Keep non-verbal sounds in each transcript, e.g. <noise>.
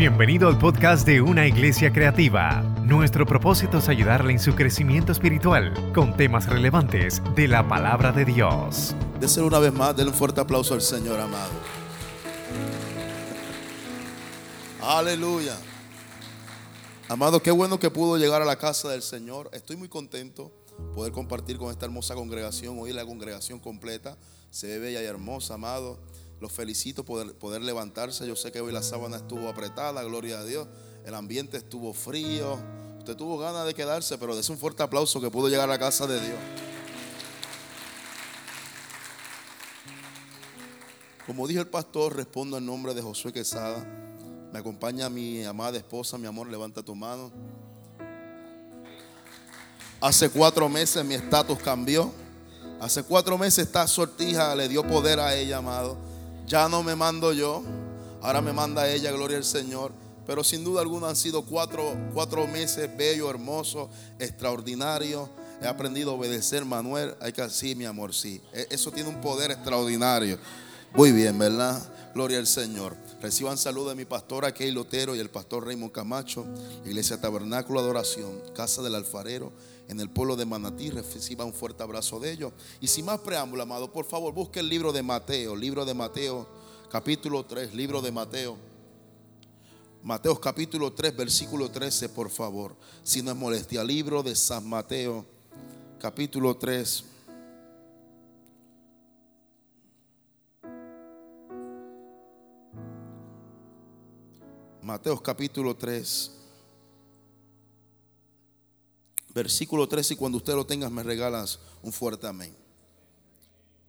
Bienvenido al podcast de Una Iglesia Creativa. Nuestro propósito es ayudarle en su crecimiento espiritual con temas relevantes de la palabra de Dios. Déselo una vez más, denle un fuerte aplauso al Señor amado. Aleluya. Amado, qué bueno que pudo llegar a la casa del Señor. Estoy muy contento poder compartir con esta hermosa congregación. Hoy la congregación completa se ve bella y hermosa, amado. Los felicito por poder levantarse. Yo sé que hoy la sábana estuvo apretada, gloria a Dios. El ambiente estuvo frío. Usted tuvo ganas de quedarse, pero des un fuerte aplauso que pudo llegar a casa de Dios. Como dijo el pastor, respondo en nombre de Josué Quesada. Me acompaña mi amada esposa, mi amor, levanta tu mano. Hace cuatro meses mi estatus cambió. Hace cuatro meses esta sortija le dio poder a ella, amado. Ya no me mando yo, ahora me manda ella, gloria al Señor. Pero sin duda alguna han sido cuatro, cuatro meses bellos, hermosos, extraordinarios. He aprendido a obedecer, Manuel. Hay que sí, mi amor, sí. E, eso tiene un poder extraordinario. Muy bien, ¿verdad? Gloria al Señor. Reciban saludos de mi pastora Key Lotero y el pastor Raymond Camacho, Iglesia Tabernáculo Adoración, Casa del Alfarero, en el pueblo de Manatí. Reciban un fuerte abrazo de ellos. Y sin más preámbulo, amado, por favor, busque el libro de Mateo, libro de Mateo, capítulo 3, libro de Mateo. Mateo capítulo 3, versículo 13, por favor. Si no es molestia, libro de San Mateo, capítulo 3. Mateo capítulo 3, versículo 13, y cuando usted lo tenga me regalas un fuerte amén.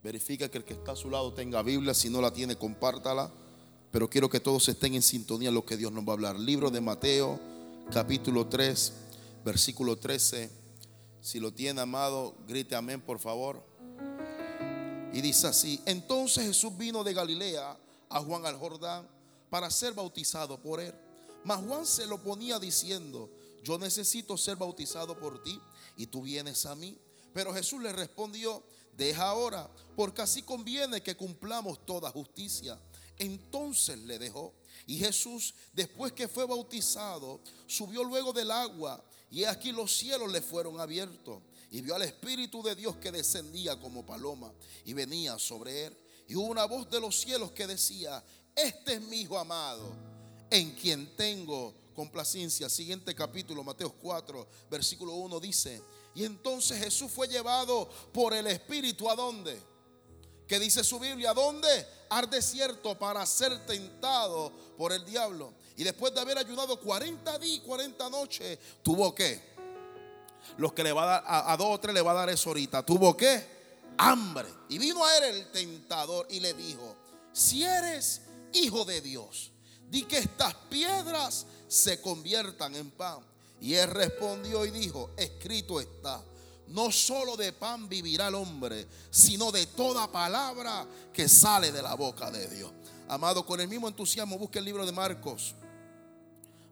Verifica que el que está a su lado tenga Biblia, si no la tiene, compártala. Pero quiero que todos estén en sintonía en lo que Dios nos va a hablar. Libro de Mateo, capítulo 3, versículo 13. Si lo tiene, amado, grite amén, por favor. Y dice así: Entonces Jesús vino de Galilea a Juan al Jordán para ser bautizado por él. Mas Juan se lo ponía diciendo, yo necesito ser bautizado por ti y tú vienes a mí. Pero Jesús le respondió, deja ahora, porque así conviene que cumplamos toda justicia. Entonces le dejó. Y Jesús, después que fue bautizado, subió luego del agua y aquí los cielos le fueron abiertos. Y vio al Espíritu de Dios que descendía como paloma y venía sobre él. Y hubo una voz de los cielos que decía, este es mi Hijo amado, en quien tengo complacencia. Siguiente capítulo, Mateo 4, versículo 1 dice, y entonces Jesús fue llevado por el Espíritu a dónde? ¿Qué dice su Biblia? ¿A dónde? Al desierto para ser tentado por el diablo. Y después de haber ayunado 40 días y 40 noches, tuvo que. Los que le va a dar, a, a dos o tres le va a dar eso ahorita. Tuvo que hambre. Y vino a él el tentador y le dijo, si eres hijo de Dios, di que estas piedras se conviertan en pan. Y él respondió y dijo, escrito está, no solo de pan vivirá el hombre, sino de toda palabra que sale de la boca de Dios. Amado, con el mismo entusiasmo, busque el libro de Marcos.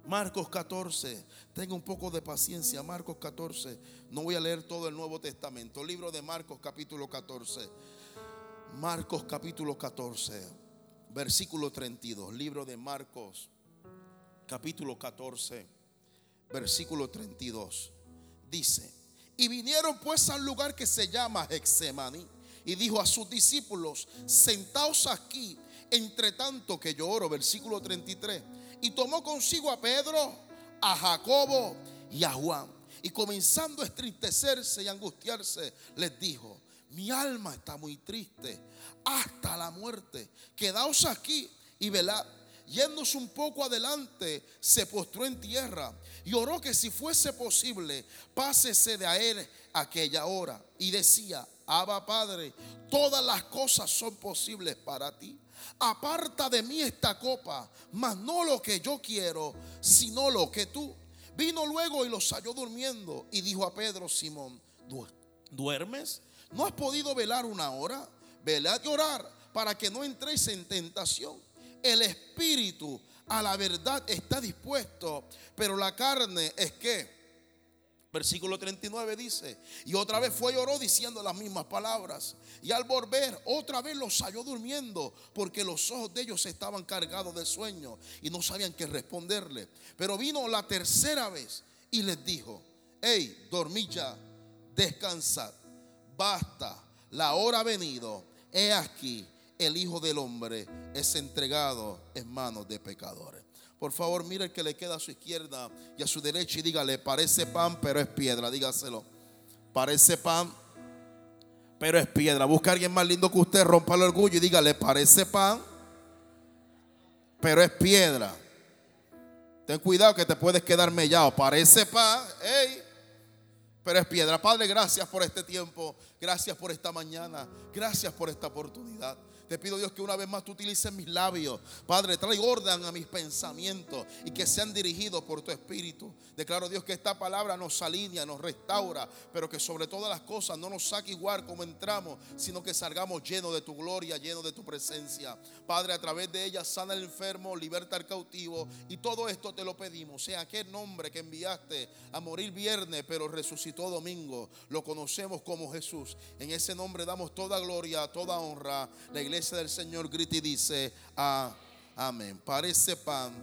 Marcos 14, tenga un poco de paciencia. Marcos 14, no voy a leer todo el Nuevo Testamento. Libro de Marcos capítulo 14. Marcos capítulo 14, versículo 32. Libro de Marcos capítulo 14, versículo 32. Dice, y vinieron pues al lugar que se llama Hexemaní y dijo a sus discípulos, sentaos aquí, entre tanto que yo oro, versículo 33. Y tomó consigo a Pedro, a Jacobo y a Juan. Y comenzando a estristecerse y angustiarse, les dijo, mi alma está muy triste hasta la muerte. Quedaos aquí y velad. Yéndose un poco adelante, se postró en tierra y oró que si fuese posible, pásese de a él aquella hora. Y decía, Abba Padre, todas las cosas son posibles para ti. Aparta de mí esta copa, mas no lo que yo quiero, sino lo que tú. Vino luego y los halló durmiendo y dijo a Pedro, Simón, ¿duermes? ¿No has podido velar una hora? Velad y orar para que no entréis en tentación. El espíritu a la verdad está dispuesto, pero la carne es que Versículo 39 dice, y otra vez fue y oró diciendo las mismas palabras. Y al volver, otra vez los halló durmiendo, porque los ojos de ellos estaban cargados de sueño y no sabían qué responderle. Pero vino la tercera vez y les dijo, hey, dormid ya, descansad, basta, la hora ha venido, he aquí, el Hijo del Hombre es entregado en manos de pecadores. Por favor, mire el que le queda a su izquierda y a su derecha y dígale, parece pan, pero es piedra. Dígaselo. Parece pan, pero es piedra. Busca a alguien más lindo que usted, rompa el orgullo y dígale, parece pan, pero es piedra. Ten cuidado que te puedes quedar mellado. Parece pan, hey, pero es piedra. Padre, gracias por este tiempo. Gracias por esta mañana. Gracias por esta oportunidad. Te pido Dios que una vez más tú utilices mis labios. Padre, trae orden a mis pensamientos y que sean dirigidos por tu Espíritu. Declaro Dios que esta palabra nos alinea, nos restaura, pero que sobre todas las cosas no nos saque igual como entramos, sino que salgamos llenos de tu gloria, llenos de tu presencia. Padre, a través de ella sana al enfermo, liberta al cautivo y todo esto te lo pedimos. Sea aquel nombre que enviaste a morir viernes, pero resucitó domingo, lo conocemos como Jesús. En ese nombre damos toda gloria, toda honra. La iglesia del Señor grita y dice, ah, amén. Parece pan,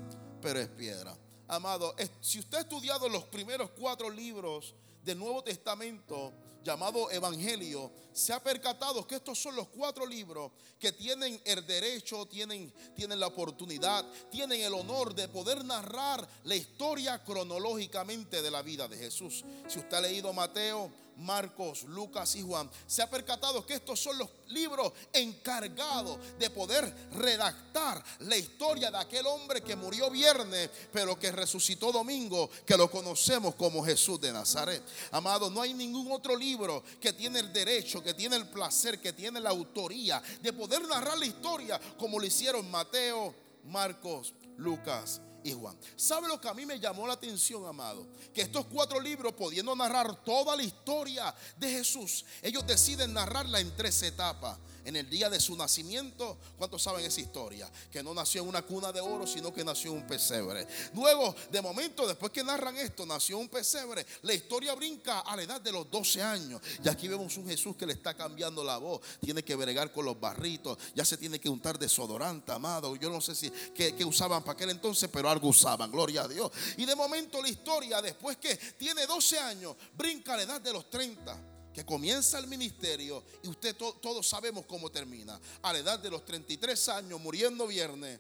pero es piedra. Amado, si usted ha estudiado los primeros cuatro libros del Nuevo Testamento, llamado Evangelio, se ha percatado que estos son los cuatro libros que tienen el derecho, tienen, tienen la oportunidad, tienen el honor de poder narrar la historia cronológicamente de la vida de Jesús. Si usted ha leído Mateo, Marcos, Lucas y Juan, se ha percatado que estos son los libros encargados de poder redactar la historia de aquel hombre que murió viernes, pero que resucitó domingo, que lo conocemos como Jesús de Nazaret. Amado, no hay ningún otro libro que tiene el derecho, que tiene el placer, que tiene la autoría de poder narrar la historia como lo hicieron Mateo, Marcos, Lucas y Juan. ¿Sabe lo que a mí me llamó la atención, amado? Que estos cuatro libros, pudiendo narrar toda la historia de Jesús, ellos deciden narrarla en tres etapas en el día de su nacimiento. ¿Cuántos saben esa historia? Que no nació en una cuna de oro, sino que nació en un pesebre. Luego, de momento, después que narran esto, nació un pesebre. La historia brinca a la edad de los 12 años. Y aquí vemos un Jesús que le está cambiando la voz. Tiene que bregar con los barritos. Ya se tiene que untar desodorante, amado. Yo no sé si que, usaban para aquel entonces, pero algo usaban. Gloria a Dios. Y de momento la historia, después que tiene 12 años, brinca a la edad de los 30 que comienza el ministerio y usted todos sabemos cómo termina. A la edad de los 33 años, muriendo viernes,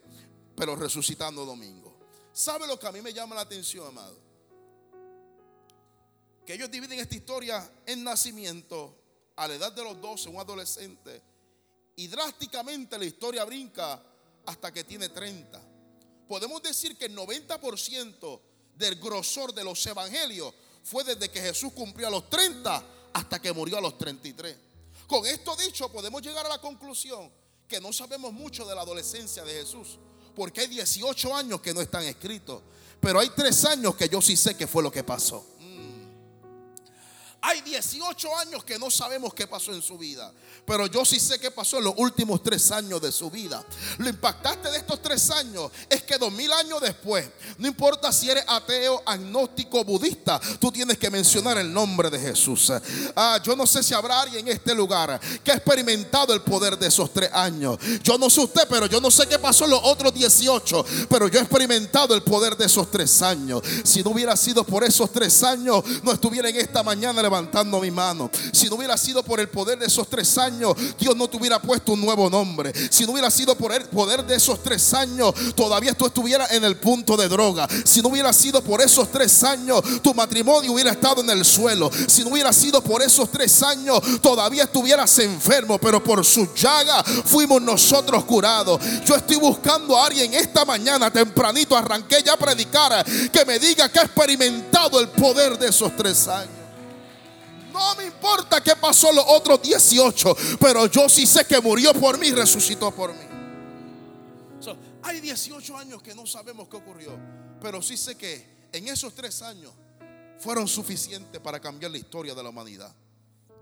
pero resucitando domingo. ¿Sabe lo que a mí me llama la atención, amado? Que ellos dividen esta historia en nacimiento, a la edad de los 12, un adolescente, y drásticamente la historia brinca hasta que tiene 30. Podemos decir que el 90% del grosor de los evangelios fue desde que Jesús cumplió a los 30 hasta que murió a los 33. Con esto dicho, podemos llegar a la conclusión que no sabemos mucho de la adolescencia de Jesús, porque hay 18 años que no están escritos, pero hay 3 años que yo sí sé que fue lo que pasó. Hay 18 años que no sabemos qué pasó en su vida. Pero yo sí sé qué pasó en los últimos tres años de su vida. Lo impactante de estos tres años es que dos mil años después, no importa si eres ateo, agnóstico, budista, tú tienes que mencionar el nombre de Jesús. Ah, yo no sé si habrá alguien en este lugar que ha experimentado el poder de esos tres años. Yo no sé usted, pero yo no sé qué pasó en los otros 18. Pero yo he experimentado el poder de esos tres años. Si no hubiera sido por esos tres años, no estuviera en esta mañana levantando mi mano. Si no hubiera sido por el poder de esos tres años, Dios no te hubiera puesto un nuevo nombre. Si no hubiera sido por el poder de esos tres años, todavía tú estuvieras en el punto de droga. Si no hubiera sido por esos tres años, tu matrimonio hubiera estado en el suelo. Si no hubiera sido por esos tres años, todavía estuvieras enfermo. Pero por su llaga fuimos nosotros curados. Yo estoy buscando a alguien esta mañana tempranito, arranqué ya a predicar, que me diga que ha experimentado el poder de esos tres años. No me importa qué pasó los otros 18, pero yo sí sé que murió por mí y resucitó por mí. hay 18 años que no sabemos qué ocurrió, pero sí sé que en esos tres años fueron suficientes para cambiar la historia de la humanidad.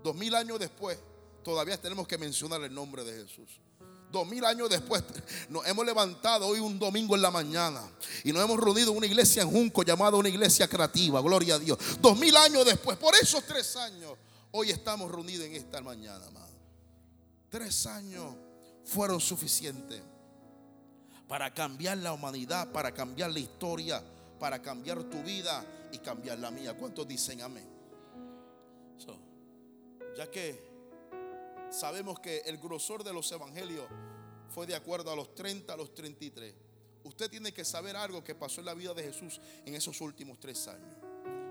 Dos mil años después, todavía tenemos que mencionar el nombre de Jesús. Dos mil años después <laughs> nos hemos levantado hoy un domingo en la mañana y nos hemos reunido en una iglesia en Junco llamada una iglesia creativa, gloria a Dios. Dos mil años después, por esos tres años, hoy estamos reunidos en esta mañana, amado. Tres años fueron suficientes para cambiar la humanidad, para cambiar la historia, para cambiar tu vida y cambiar la mía. ¿Cuántos dicen amén? ya que sabemos que el grosor de los evangelios fue de acuerdo a los 30 a los 33, usted tiene que saber algo que pasó en la vida de Jesús en esos últimos tres años.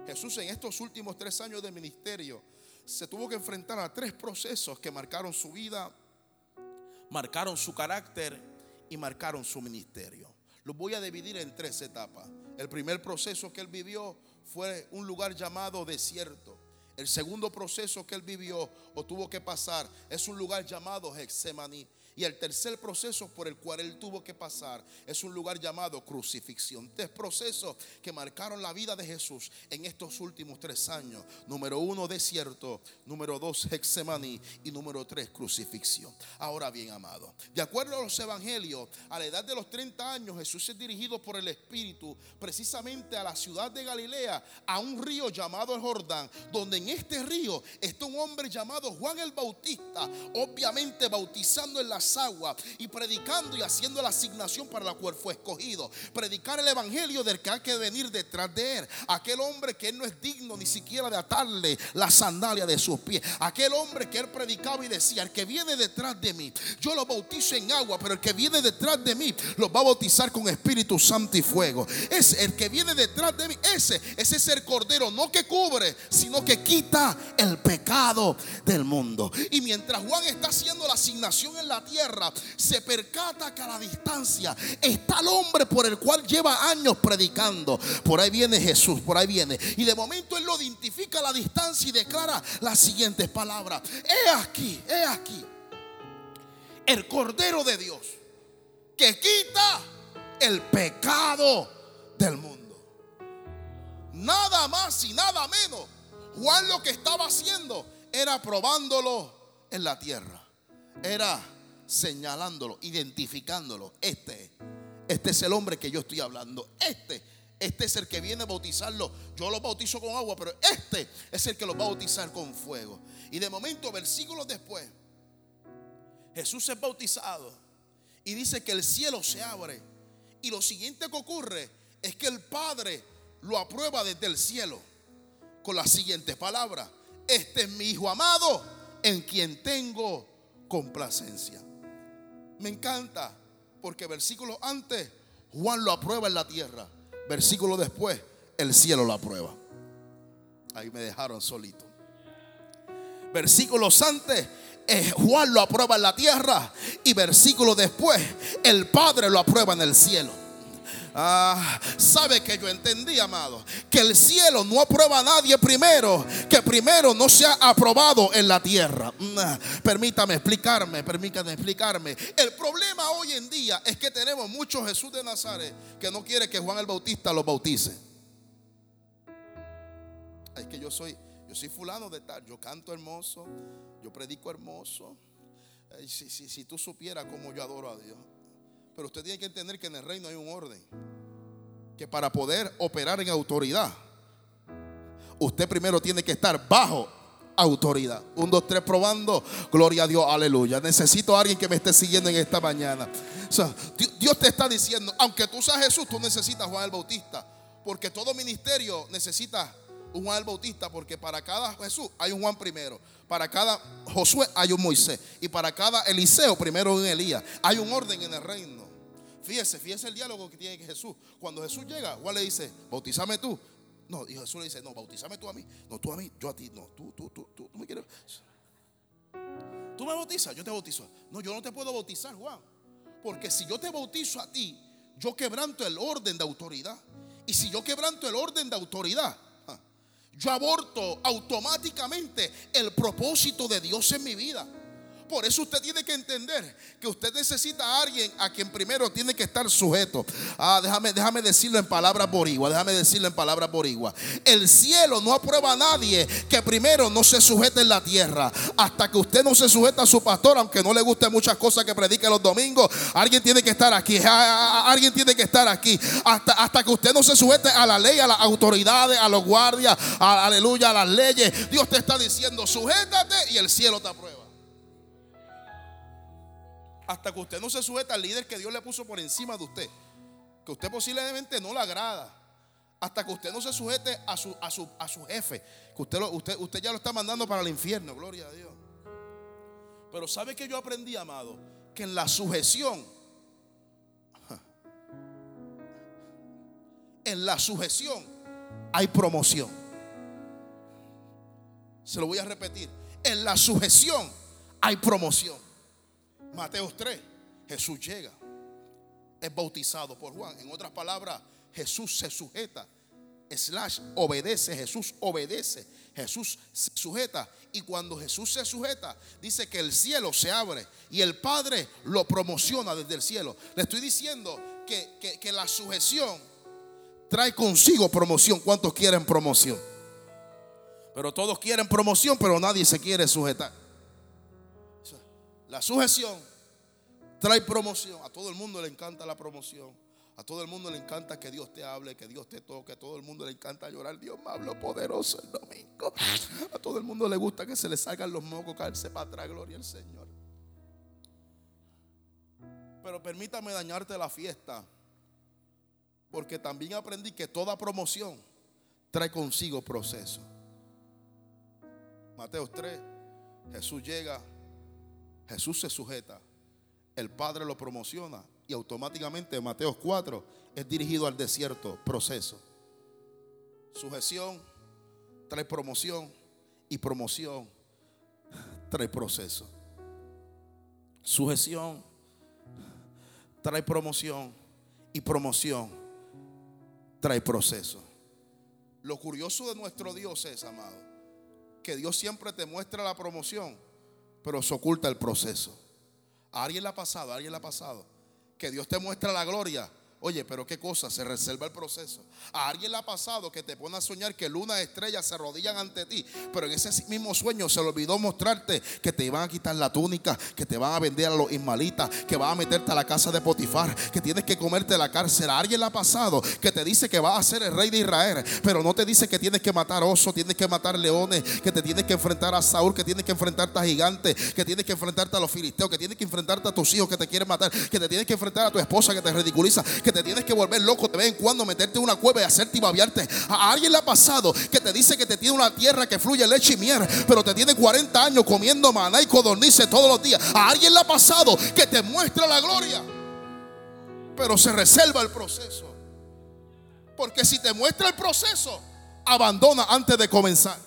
Jesús en estos últimos tres años de ministerio se tuvo que enfrentar a tres procesos que marcaron su vida, marcaron su carácter y marcaron su ministerio. Los voy a dividir en tres etapas. El primer proceso que él vivió fue un lugar llamado desierto. El segundo proceso que él vivió o tuvo que pasar es un lugar llamado Hexemaní. Y el tercer proceso por el cual él tuvo que pasar es un lugar llamado crucifixión. Tres procesos que marcaron la vida de Jesús en estos últimos tres años. Número uno, desierto. Número dos, Hexemaní. Y número tres, crucifixión. Ahora bien, amado, de acuerdo a los evangelios, a la edad de los 30 años, Jesús es dirigido por el Espíritu precisamente a la ciudad de Galilea, a un río llamado Jordán, donde en este río está un hombre llamado Juan el Bautista, obviamente bautizando en la agua y predicando y haciendo la asignación para la cual fue escogido. Predicar el evangelio del que hay que venir detrás de él. Aquel hombre que él no es digno ni siquiera de atarle la sandalia de sus pies. Aquel hombre que él predicaba y decía, el que viene detrás de mí, yo lo bautizo en agua, pero el que viene detrás de mí lo va a bautizar con Espíritu Santo y fuego. Es el que viene detrás de mí, ese, ese es el cordero, no que cubre, sino que quita el pecado del mundo. Y mientras Juan está haciendo la asignación en la tierra, se percata que a la distancia está el hombre por el cual lleva años predicando. Por ahí viene Jesús, por ahí viene. Y de momento él lo identifica a la distancia y declara las siguientes palabras. He aquí, he aquí, el Cordero de Dios que quita el pecado del mundo. Nada más y nada menos. Juan lo que estaba haciendo era probándolo en la tierra. Era señalándolo, identificándolo. Este, este es el hombre que yo estoy hablando. Este, este es el que viene a bautizarlo. Yo lo bautizo con agua, pero este es el que lo va a bautizar con fuego. Y de momento, versículos después, Jesús es bautizado y dice que el cielo se abre. Y lo siguiente que ocurre es que el Padre lo aprueba desde el cielo con las siguientes palabras. Este es mi Hijo amado en quien tengo complacencia. Me encanta porque versículo antes Juan lo aprueba en la tierra. Versículo después el cielo lo aprueba. Ahí me dejaron solito. Versículos antes eh, Juan lo aprueba en la tierra y versículo después el Padre lo aprueba en el cielo. Ah, sabe que yo entendí, amado, que el cielo no aprueba a nadie primero, que primero no se ha aprobado en la tierra. Mm, permítame explicarme, permítame explicarme. El problema hoy en día es que tenemos muchos Jesús de Nazaret que no quiere que Juan el Bautista lo bautice. Es que yo soy, yo soy fulano de tal, yo canto hermoso, yo predico hermoso. Si, si, si tú supieras cómo yo adoro a Dios. Pero usted tiene que entender que en el reino hay un orden. Que para poder operar en autoridad, usted primero tiene que estar bajo autoridad. Un, dos, tres, probando. Gloria a Dios, aleluya. Necesito a alguien que me esté siguiendo en esta mañana. Dios te está diciendo, aunque tú seas Jesús, tú necesitas Juan el Bautista. Porque todo ministerio necesita un Juan el Bautista, porque para cada Jesús hay un Juan primero, para cada Josué hay un Moisés, y para cada Eliseo primero un Elías. Hay un orden en el reino. Fíjese, fíjese el diálogo que tiene Jesús. Cuando Jesús llega, Juan le dice, bautízame tú. No, y Jesús le dice, no, bautízame tú a mí. No, tú a mí, yo a ti. No, tú, tú, tú, tú, tú me quieres. Tú me bautizas, yo te bautizo. No, yo no te puedo bautizar, Juan. Porque si yo te bautizo a ti, yo quebranto el orden de autoridad. Y si yo quebranto el orden de autoridad, yo aborto automáticamente el propósito de Dios en mi vida. Por eso usted tiene que entender que usted necesita a alguien a quien primero tiene que estar sujeto. Ah, déjame, déjame decirlo en palabras borigua, déjame decirlo en palabras borigua. El cielo no aprueba a nadie que primero no se sujete en la tierra. Hasta que usted no se sujeta a su pastor, aunque no le guste muchas cosas que predique los domingos, alguien tiene que estar aquí. Alguien tiene que estar aquí. Hasta, hasta que usted no se sujete a la ley, a las autoridades, a los guardias, aleluya, a las leyes. Dios te está diciendo, sujétate y el cielo te aprueba hasta que usted no se sujeta al líder que Dios le puso por encima de usted, que usted posiblemente no le agrada, hasta que usted no se sujete a su, a su, a su jefe, que usted, usted, usted ya lo está mandando para el infierno, gloria a Dios. Pero ¿sabe que yo aprendí, amado? Que en la sujeción, <laughs> en la sujeción hay promoción. Se lo voy a repetir. En la sujeción hay promoción. Mateo 3, Jesús llega, es bautizado por Juan. En otras palabras, Jesús se sujeta, slash, obedece, Jesús obedece, Jesús se sujeta. Y cuando Jesús se sujeta, dice que el cielo se abre y el Padre lo promociona desde el cielo. Le estoy diciendo que, que la sujeción trae consigo promoción. ¿Cuántos quieren promoción? Pero todos quieren promoción, pero nadie se quiere sujetar. La sujeción trae promoción. A todo el mundo le encanta la promoción. A todo el mundo le encanta que Dios te hable, que Dios te toque. A todo el mundo le encanta llorar. Dios me habló poderoso el domingo. A todo el mundo le gusta que se le salgan los mocos, caerse para atrás. Gloria al Señor. Pero permítame dañarte la fiesta. Porque también aprendí que toda promoción trae consigo proceso. Mateo 3. Jesús llega Jesús se sujeta, el Padre lo promociona y automáticamente Mateo 4 es dirigido al desierto, proceso. Sujeción trae promoción y promoción trae proceso. Sujeción trae promoción y promoción trae proceso. Lo curioso de nuestro Dios es, amado, que Dios siempre te muestra la promoción pero se oculta el proceso. A alguien le ha pasado, a alguien le ha pasado. Que Dios te muestra la gloria Oye, pero qué cosa, se reserva el proceso. A alguien le ha pasado que te pone a soñar que luna estrellas se arrodillan ante ti, pero en ese mismo sueño se le olvidó mostrarte que te iban a quitar la túnica, que te van a vender a los ismalitas, que van a meterte a la casa de Potifar, que tienes que comerte la cárcel. A alguien le ha pasado que te dice que vas a ser el rey de Israel, pero no te dice que tienes que matar osos, tienes que matar leones, que te tienes que enfrentar a Saúl, que tienes que enfrentarte a gigantes, que tienes que enfrentarte a los filisteos, que tienes que enfrentarte a tus hijos que te quieren matar, que te tienes que enfrentar a tu esposa que te ridiculiza, que te tienes que volver loco de vez en cuando, meterte en una cueva y hacerte y babiarte. A alguien le ha pasado que te dice que te tiene una tierra que fluye leche y miel, pero te tiene 40 años comiendo maná y codornices todos los días. A alguien le ha pasado que te muestra la gloria, pero se reserva el proceso. Porque si te muestra el proceso, abandona antes de comenzar.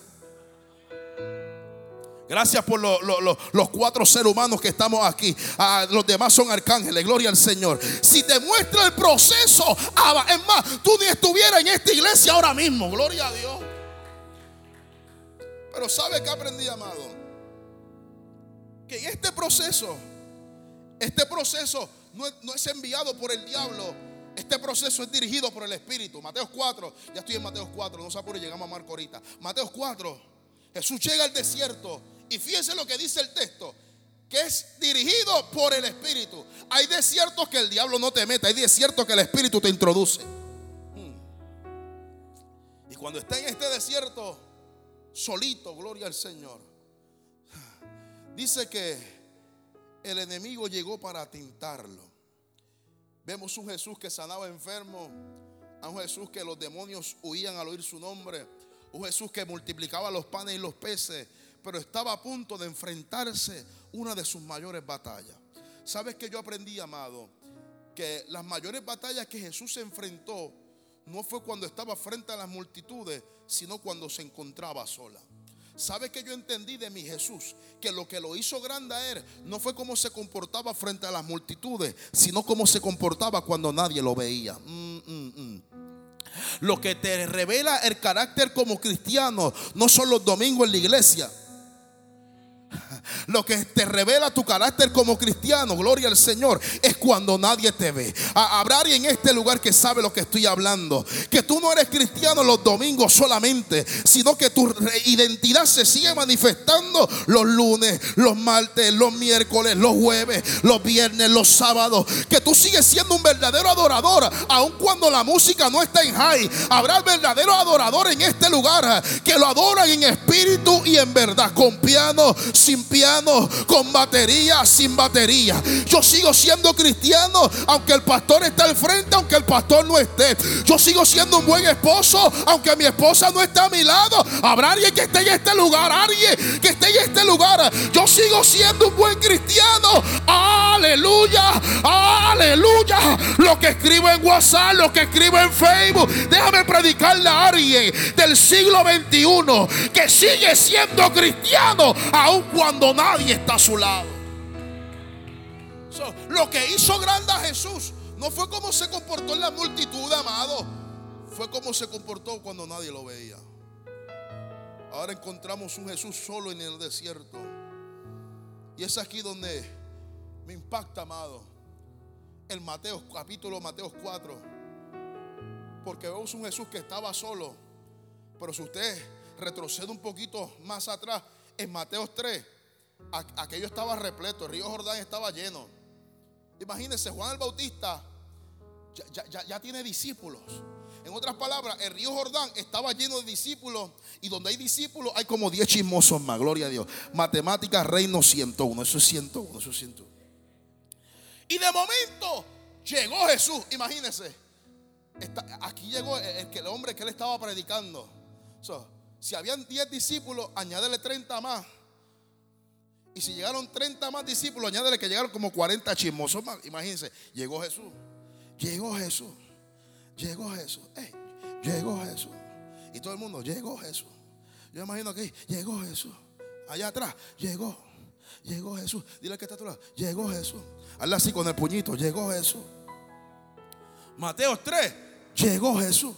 Gracias por los cuatro seres humanos que estamos aquí. Ah, los demás son arcángeles. Gloria al Señor. Si te muestra el proceso, es más, tú ni estuvieras en esta iglesia ahora mismo. Gloria a Dios. Pero ¿sabe qué aprendí, amado? Que en este proceso, este proceso no no es enviado por el diablo. Este proceso es dirigido por el Espíritu. Mateo 4, ya estoy en Mateo 4, no se apure, llegamos a Marco ahorita. Mateo 4, Jesús llega al desierto y fíjense lo que dice el texto, que es dirigido por el Espíritu. Hay desiertos que el diablo no te mete, hay desiertos que el Espíritu te introduce. Hmm. Y cuando está en este desierto, solito, gloria al Señor, dice que el enemigo llegó para tintarlo. Vemos un Jesús que sanaba enfermo, a un Jesús que los demonios huían al oír su nombre, un Jesús que multiplicaba los panes y los peces, pero estaba a punto de enfrentarse una de sus mayores batallas. ¿Sabes que yo aprendí, amado? Que las mayores batallas que Jesús se enfrentó no fue cuando estaba frente a las multitudes, sino cuando se encontraba sola. ¿Sabe que yo entendí de mi Jesús? Que lo que lo hizo grande a él no fue cómo se comportaba frente a las multitudes, sino cómo se comportaba cuando nadie lo veía. Mm, mm, mm. Lo que te revela el carácter como cristiano no son los domingos en la iglesia Lo que te revela tu carácter como cristiano, gloria al Señor, es cuando nadie te ve. Habrá alguien en este lugar que sabe lo que estoy hablando. Que tú no eres cristiano los domingos solamente, sino que tu identidad se sigue manifestando los lunes, los martes, los miércoles, los jueves, los viernes, los sábados. Que tú sigues siendo un verdadero adorador, aun cuando la música no está en high. Habrá verdadero adorador en este lugar que lo adoran en espíritu y en verdad, con piano, sin piano, con batería, sin batería. Yo sigo siendo cristiano, aunque el pastor esté al frente, aunque el pastor no esté. Yo sigo siendo un buen esposo, aunque mi esposa no esté a mi lado. Habrá alguien que esté en este lugar, alguien que esté en este lugar. Yo sigo siendo un buen cristiano. Aleluya, aleluya. Lo que escribo en WhatsApp, lo que escribo en Facebook. Déjame predicarle a alguien del siglo XXI que sigue siendo cristiano, aun cuando nadie está a su lado. lo que hizo grande a Jesús no fue como se comportó en la multitud, amado. Fue como se comportó cuando nadie lo veía. Ahora encontramos un Jesús solo en el desierto. Y es aquí donde me impacta, amado. El Mateo, capítulo Mateo 4. Porque vemos un Jesús que estaba solo. Pero si usted retrocede un poquito más atrás, en Mateo 3, aquello estaba repleto, el río Jordán estaba lleno. Imagínense, Juan el Bautista ya, tiene discípulos. En otras palabras, el río Jordán estaba lleno de discípulos y donde hay discípulos hay como 10 chismosos más, gloria a Dios. Matemáticas, reino 101, eso es 101, eso es 101. Y de momento llegó Jesús, imagínense. aquí llegó el, el, hombre que él estaba predicando. Si habían 10 discípulos, añádele 30 más. Y si llegaron 30 más discípulos, añádele que llegaron como 40 chismosos más. Imagínense, llegó Jesús. Llegó Jesús. Llegó Jesús. llegó Jesús. Y todo el mundo, llegó Jesús. Yo imagino que llegó Jesús. Allá atrás, llegó. Llegó Jesús. Dile que está a. Llegó Jesús. Hazle así con el puñito. Llegó Jesús. Mateo 3. Llegó Jesús.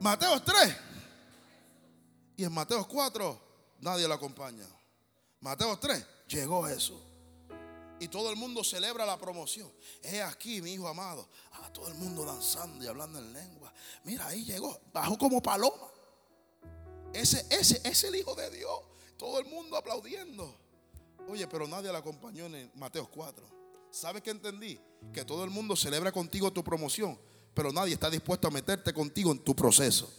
Mateo 3. Y en Mateo 4 nadie lo acompaña. Mateo 3, llegó Jesús. Y todo el mundo celebra la promoción. Es aquí, mi hijo amado. Ah, todo el mundo danzando y hablando en lengua. Mira, ahí llegó. Bajó como paloma. Ese, ese, es el hijo de Dios. Todo el mundo aplaudiendo. Oye, pero nadie la acompañó en Mateo 4. ¿Sabes qué entendí? Que todo el mundo celebra contigo tu promoción, pero nadie está dispuesto a meterte contigo en tu proceso.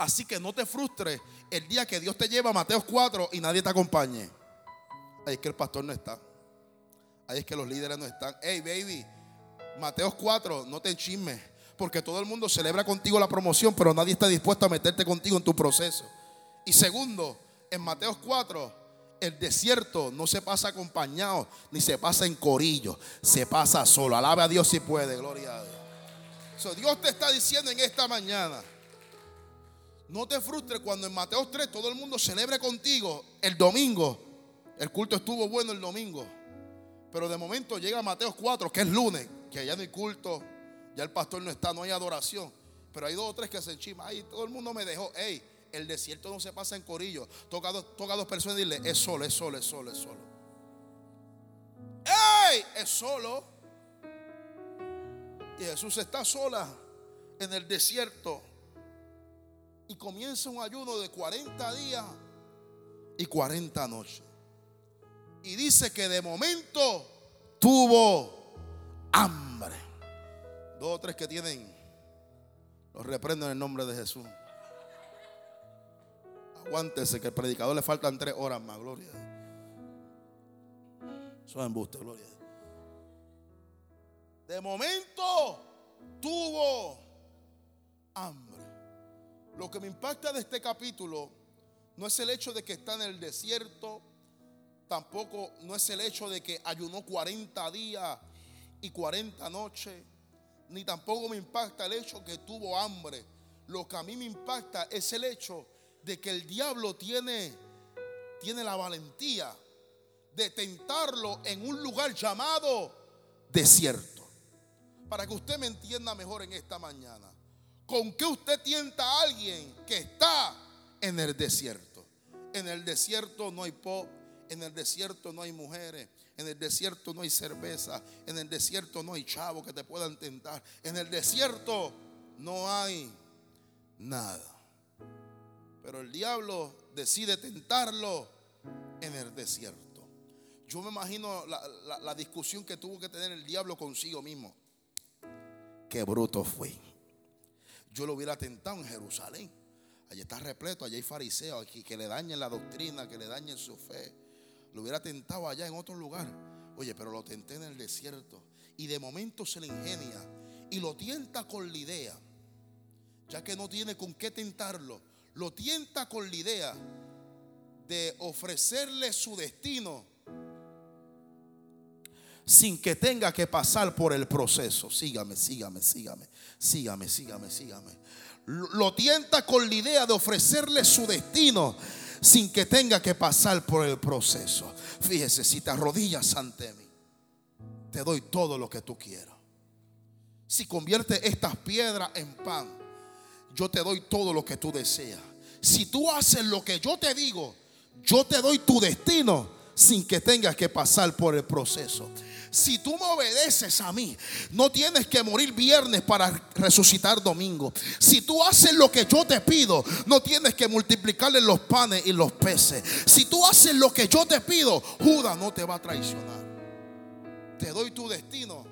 Así que no te frustres el día que Dios te lleva a Mateo 4 y nadie te acompañe. Ahí es que el pastor no está. Ahí es que los líderes no están. Hey, baby, Mateo 4, no te enchismes. Porque todo el mundo celebra contigo la promoción, pero nadie está dispuesto a meterte contigo en tu proceso. Y segundo, en Mateo 4, el desierto no se pasa acompañado, ni se pasa en corillo, se pasa solo. Alabe a Dios si puede, gloria a Dios. Dios te está diciendo en esta mañana no te frustres cuando en Mateo 3 todo el mundo celebre contigo el domingo. El culto estuvo bueno el domingo. Pero de momento llega Mateo 4, que es lunes, que ya no hay culto, ya el pastor no está, no hay adoración. Pero hay dos o tres que se enchiman. Ahí todo el mundo me dejó. Ey, el desierto no se pasa en corillo. Toca, toca a dos personas y dile, es solo, es solo, es solo, es solo. ¡Ey! Es solo. Y Jesús está sola en el desierto y comienza un ayuno de 40 días y 40 noches. Y dice que de momento tuvo hambre. Dos o tres que tienen, los reprendo en el nombre de Jesús. Aguántese que al predicador le faltan tres horas más, gloria. Eso es embuste, gloria. De momento tuvo hambre. Lo que me impacta de este capítulo no es el hecho de que está en el desierto, tampoco no es el hecho de que ayunó 40 días y 40 noches, ni tampoco me impacta el hecho que tuvo hambre. Lo que a mí me impacta es el hecho de que el diablo tiene, tiene la valentía de tentarlo en un lugar llamado desierto. Para que usted me entienda mejor en esta mañana. ¿Con qué usted tienta a alguien que está en el desierto? En el desierto no hay pop, en el desierto no hay mujeres, en el desierto no hay cerveza, en el desierto no hay chavo que te puedan tentar, en el desierto no hay nada. Pero el diablo decide tentarlo en el desierto. Yo me imagino la, discusión que tuvo que tener el diablo consigo mismo. Qué bruto fue. Yo lo hubiera tentado en Jerusalén. Allí está repleto, allí hay fariseos aquí que le dañen la doctrina, que le dañen su fe. Lo hubiera tentado allá en otro lugar. Oye, pero lo tenté en el desierto. Y de momento se le ingenia. Y lo tienta con la idea. Ya que no tiene con qué tentarlo. Lo tienta con la idea de ofrecerle su destino sin que tenga que pasar por el proceso. Sígame, sígame, sígame, sígame, sígame, sígame. Lo tienta con la idea de ofrecerle su destino sin que tenga que pasar por el proceso. Fíjese, si te arrodillas ante mí, te doy todo lo que tú quieras. Si convierte estas piedras en pan, yo te doy todo lo que tú deseas. Si tú haces lo que yo te digo, yo te doy tu destino sin que tengas que pasar por el proceso. Si tú me obedeces a mí, no tienes que morir viernes para resucitar domingo. Si tú haces lo que yo te pido, no tienes que multiplicarle los panes y los peces. Si tú haces lo que yo te pido, Judas no te va a traicionar. Te doy tu destino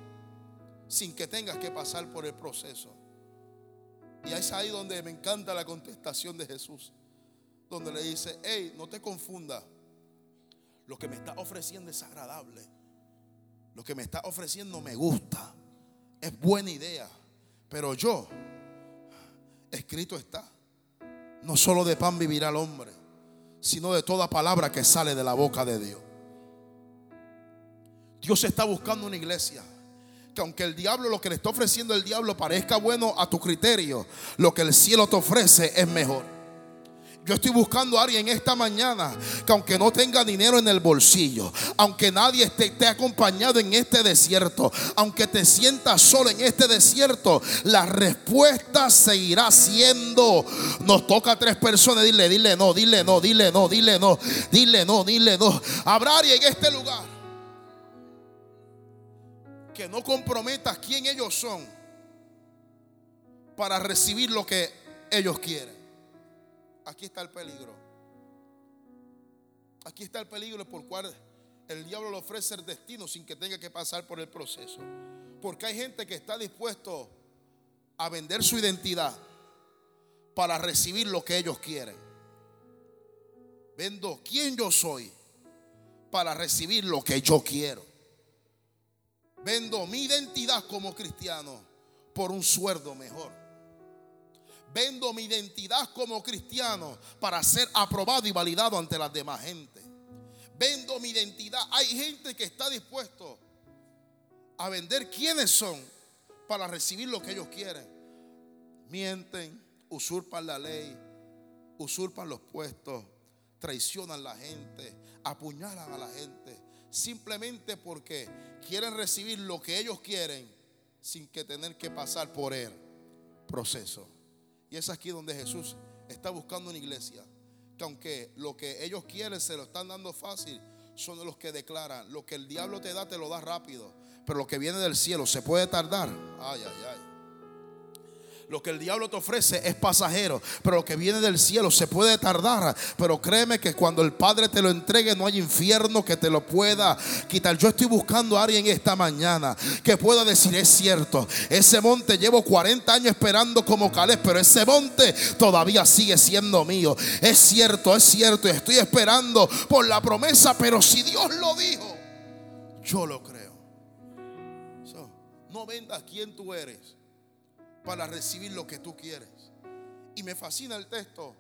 sin que tengas que pasar por el proceso. Y es ahí donde me encanta la contestación de Jesús. Donde le dice, hey, no te confunda. Lo que me está ofreciendo es agradable. Lo que me está ofreciendo me gusta. Es buena idea. Pero yo, escrito está. No solo de pan vivirá el hombre, sino de toda palabra que sale de la boca de Dios. Dios está buscando una iglesia que aunque el diablo, lo que le está ofreciendo el diablo parezca bueno a tu criterio, lo que el cielo te ofrece es mejor. Yo estoy buscando a alguien esta mañana que aunque no tenga dinero en el bolsillo, aunque nadie esté, acompañado en este desierto, aunque te sientas solo en este desierto, la respuesta seguirá siendo. Nos toca a tres personas, dile, dile no, dile no, dile no, dile no, dile no, dile no. Habrá alguien en este lugar que no comprometas quién ellos son para recibir lo que ellos quieren. Aquí está el peligro. Aquí está el peligro por cual el diablo le ofrece el destino sin que tenga que pasar por el proceso. Porque hay gente que está dispuesto a vender su identidad para recibir lo que ellos quieren. Vendo quién yo soy para recibir lo que yo quiero. Vendo mi identidad como cristiano por un sueldo mejor. Vendo mi identidad como cristiano para ser aprobado y validado ante las demás gente. Vendo mi identidad. Hay gente que está dispuesto a vender quiénes son para recibir lo que ellos quieren. Mienten, usurpan la ley, usurpan los puestos, traicionan a la gente, apuñalan a la gente, simplemente porque quieren recibir lo que ellos quieren sin que tener que pasar por el proceso. Y es aquí donde Jesús está buscando una iglesia. Que aunque lo que ellos quieren se lo están dando fácil, son los que declaran, lo que el diablo te da, te lo da rápido. Pero lo que viene del cielo se puede tardar. Ay, ay, ay. Lo que el diablo te ofrece es pasajero, pero lo que viene del cielo se puede tardar. Pero créeme que cuando el Padre te lo entregue, no hay infierno que te lo pueda quitar. Yo estoy buscando a alguien esta mañana que pueda decir: Es cierto, ese monte llevo 40 años esperando como Caleb, pero ese monte todavía sigue siendo mío. Es cierto, es cierto, estoy esperando por la promesa, pero si Dios lo dijo, yo lo creo. no vendas quién tú eres para recibir lo que tú quieres. Y me fascina el texto,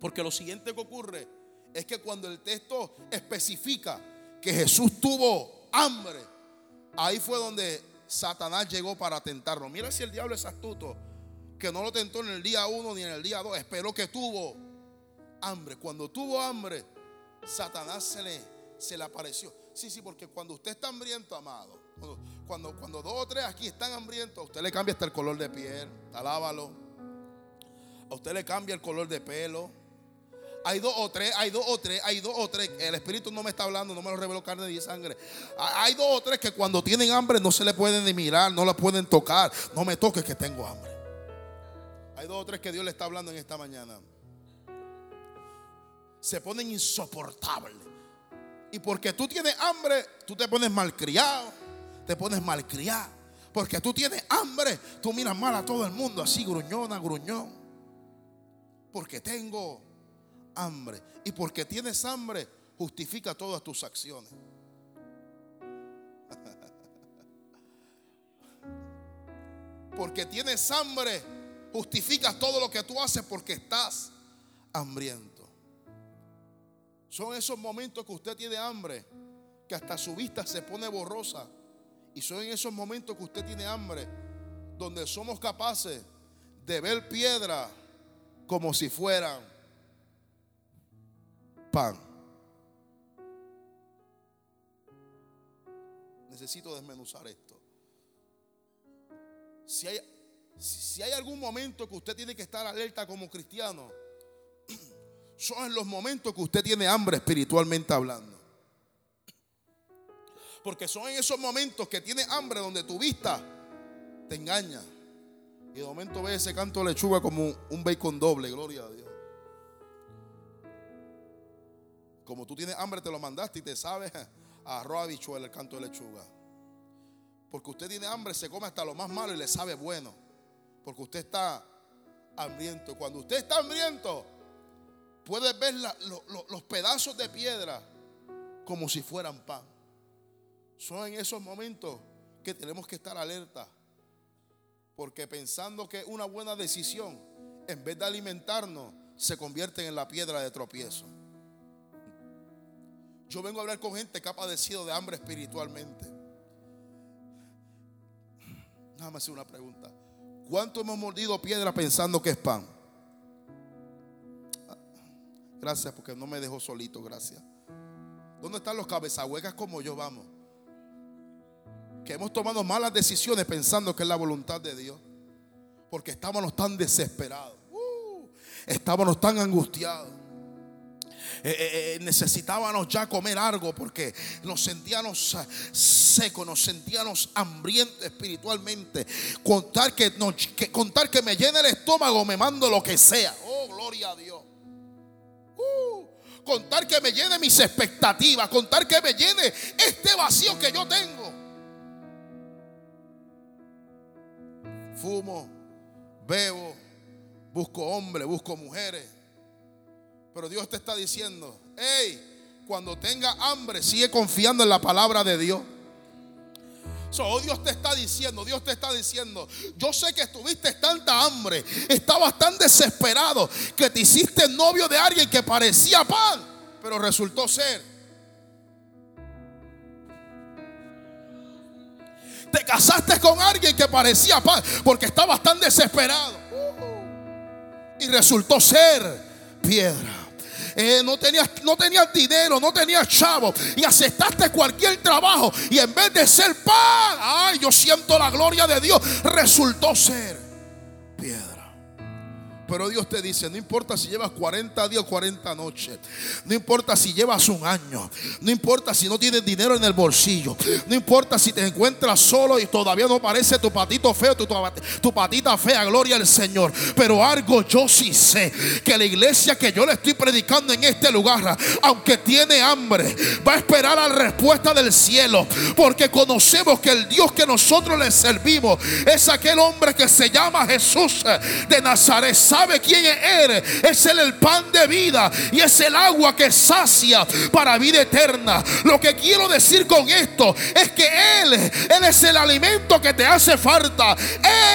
porque lo siguiente que ocurre es que cuando el texto especifica que Jesús tuvo hambre, ahí fue donde Satanás llegó para tentarlo. Mira si el diablo es astuto, que no lo tentó en el día 1 ni en el día 2, esperó que tuvo hambre. Cuando tuvo hambre, Satanás se le, se le apareció. Sí, sí, porque cuando usted está hambriento, amado, cuando, cuando, dos o tres aquí están hambrientos, usted le cambia hasta el color de piel, alábalo. A usted le cambia el color de pelo. Hay dos o tres, hay dos o tres, hay dos o tres. El Espíritu no me está hablando, no me lo reveló carne y sangre. Hay dos o tres que cuando tienen hambre no se le pueden ni mirar, no la pueden tocar. No me toques que tengo hambre. Hay dos o tres que Dios le está hablando en esta mañana. Se ponen insoportables. Y porque tú tienes hambre, tú te pones malcriado, te pones malcriado. Porque tú tienes hambre, tú miras mal a todo el mundo, así gruñona, gruñón. Porque tengo hambre. Y porque tienes hambre, justifica todas tus acciones. <laughs> porque tienes hambre, justificas todo lo que tú haces porque estás hambriento. Son esos momentos que usted tiene hambre, que hasta su vista se pone borrosa. Y son en esos momentos que usted tiene hambre, donde somos capaces de ver piedra como si fueran pan. Necesito desmenuzar esto. Si hay, si hay algún momento que usted tiene que estar alerta como cristiano, <clears throat> son en los momentos que usted tiene hambre espiritualmente hablando. Porque son en esos momentos que tiene hambre donde tu vista te engaña. Y de momento ves ese canto de lechuga como un bacon doble, gloria a Dios. Como tú tienes hambre, te lo mandaste y te sabes a arroz habichuela el canto de lechuga. Porque usted tiene hambre, se come hasta lo más malo y le sabe bueno. Porque usted está hambriento. Cuando usted está hambriento, puede ver los pedazos de piedra como si fueran pan. Son en esos momentos que tenemos que estar alerta. Porque pensando que una buena decisión, en vez de alimentarnos, se convierte en la piedra de tropiezo. Yo vengo a hablar con gente que ha padecido de hambre espiritualmente. Más hacer una pregunta. ¿Cuánto hemos mordido piedra pensando que es pan? Gracias porque no me dejó solito, gracias. ¿Dónde están los cabezahuecas como yo? Vamos que hemos tomado malas decisiones pensando que es la voluntad de Dios. Porque estábamos tan desesperados. Uh, estábamos tan angustiados. Eh, eh, eh, necesitábamos ya comer algo porque nos sentíamos secos, nos sentíamos hambrientos espiritualmente. Contar que, contar que me llene el estómago, me mando lo que sea. Oh, gloria a Dios. Uh, contar que me llene mis expectativas, contar que me llene este vacío que yo tengo. Fumo, bebo, busco hombres, busco mujeres. Pero Dios te está diciendo, hey, cuando tenga hambre, sigue confiando en la palabra de Dios. So, Dios te está diciendo, Dios te está diciendo, yo sé que tuviste tanta hambre, estabas tan desesperado que te hiciste novio de alguien que parecía pan, pero resultó ser Te casaste con alguien que parecía paz porque estabas tan desesperado. Y resultó ser piedra. Eh, no, tenías, no tenías dinero, no tenías chavo y aceptaste cualquier trabajo y en vez de ser pan, ay, yo siento la gloria de Dios, resultó ser. Pero Dios te dice, no importa si llevas 40 días o 40 noches, no importa si llevas un año, no importa si no tienes dinero en el bolsillo, no importa si te encuentras solo y todavía no parece tu patito feo, tu, patita fea, gloria al Señor. Pero algo yo sí sé, que la iglesia que yo le estoy predicando en este lugar, aunque tiene hambre, va a esperar la respuesta del cielo, porque conocemos que el Dios que nosotros le servimos es aquel hombre que se llama Jesús de Nazaret sabe quién es Es Él el pan de vida y es el agua que sacia para vida eterna. Lo que quiero decir con esto es que Él, Él es el alimento que te hace falta.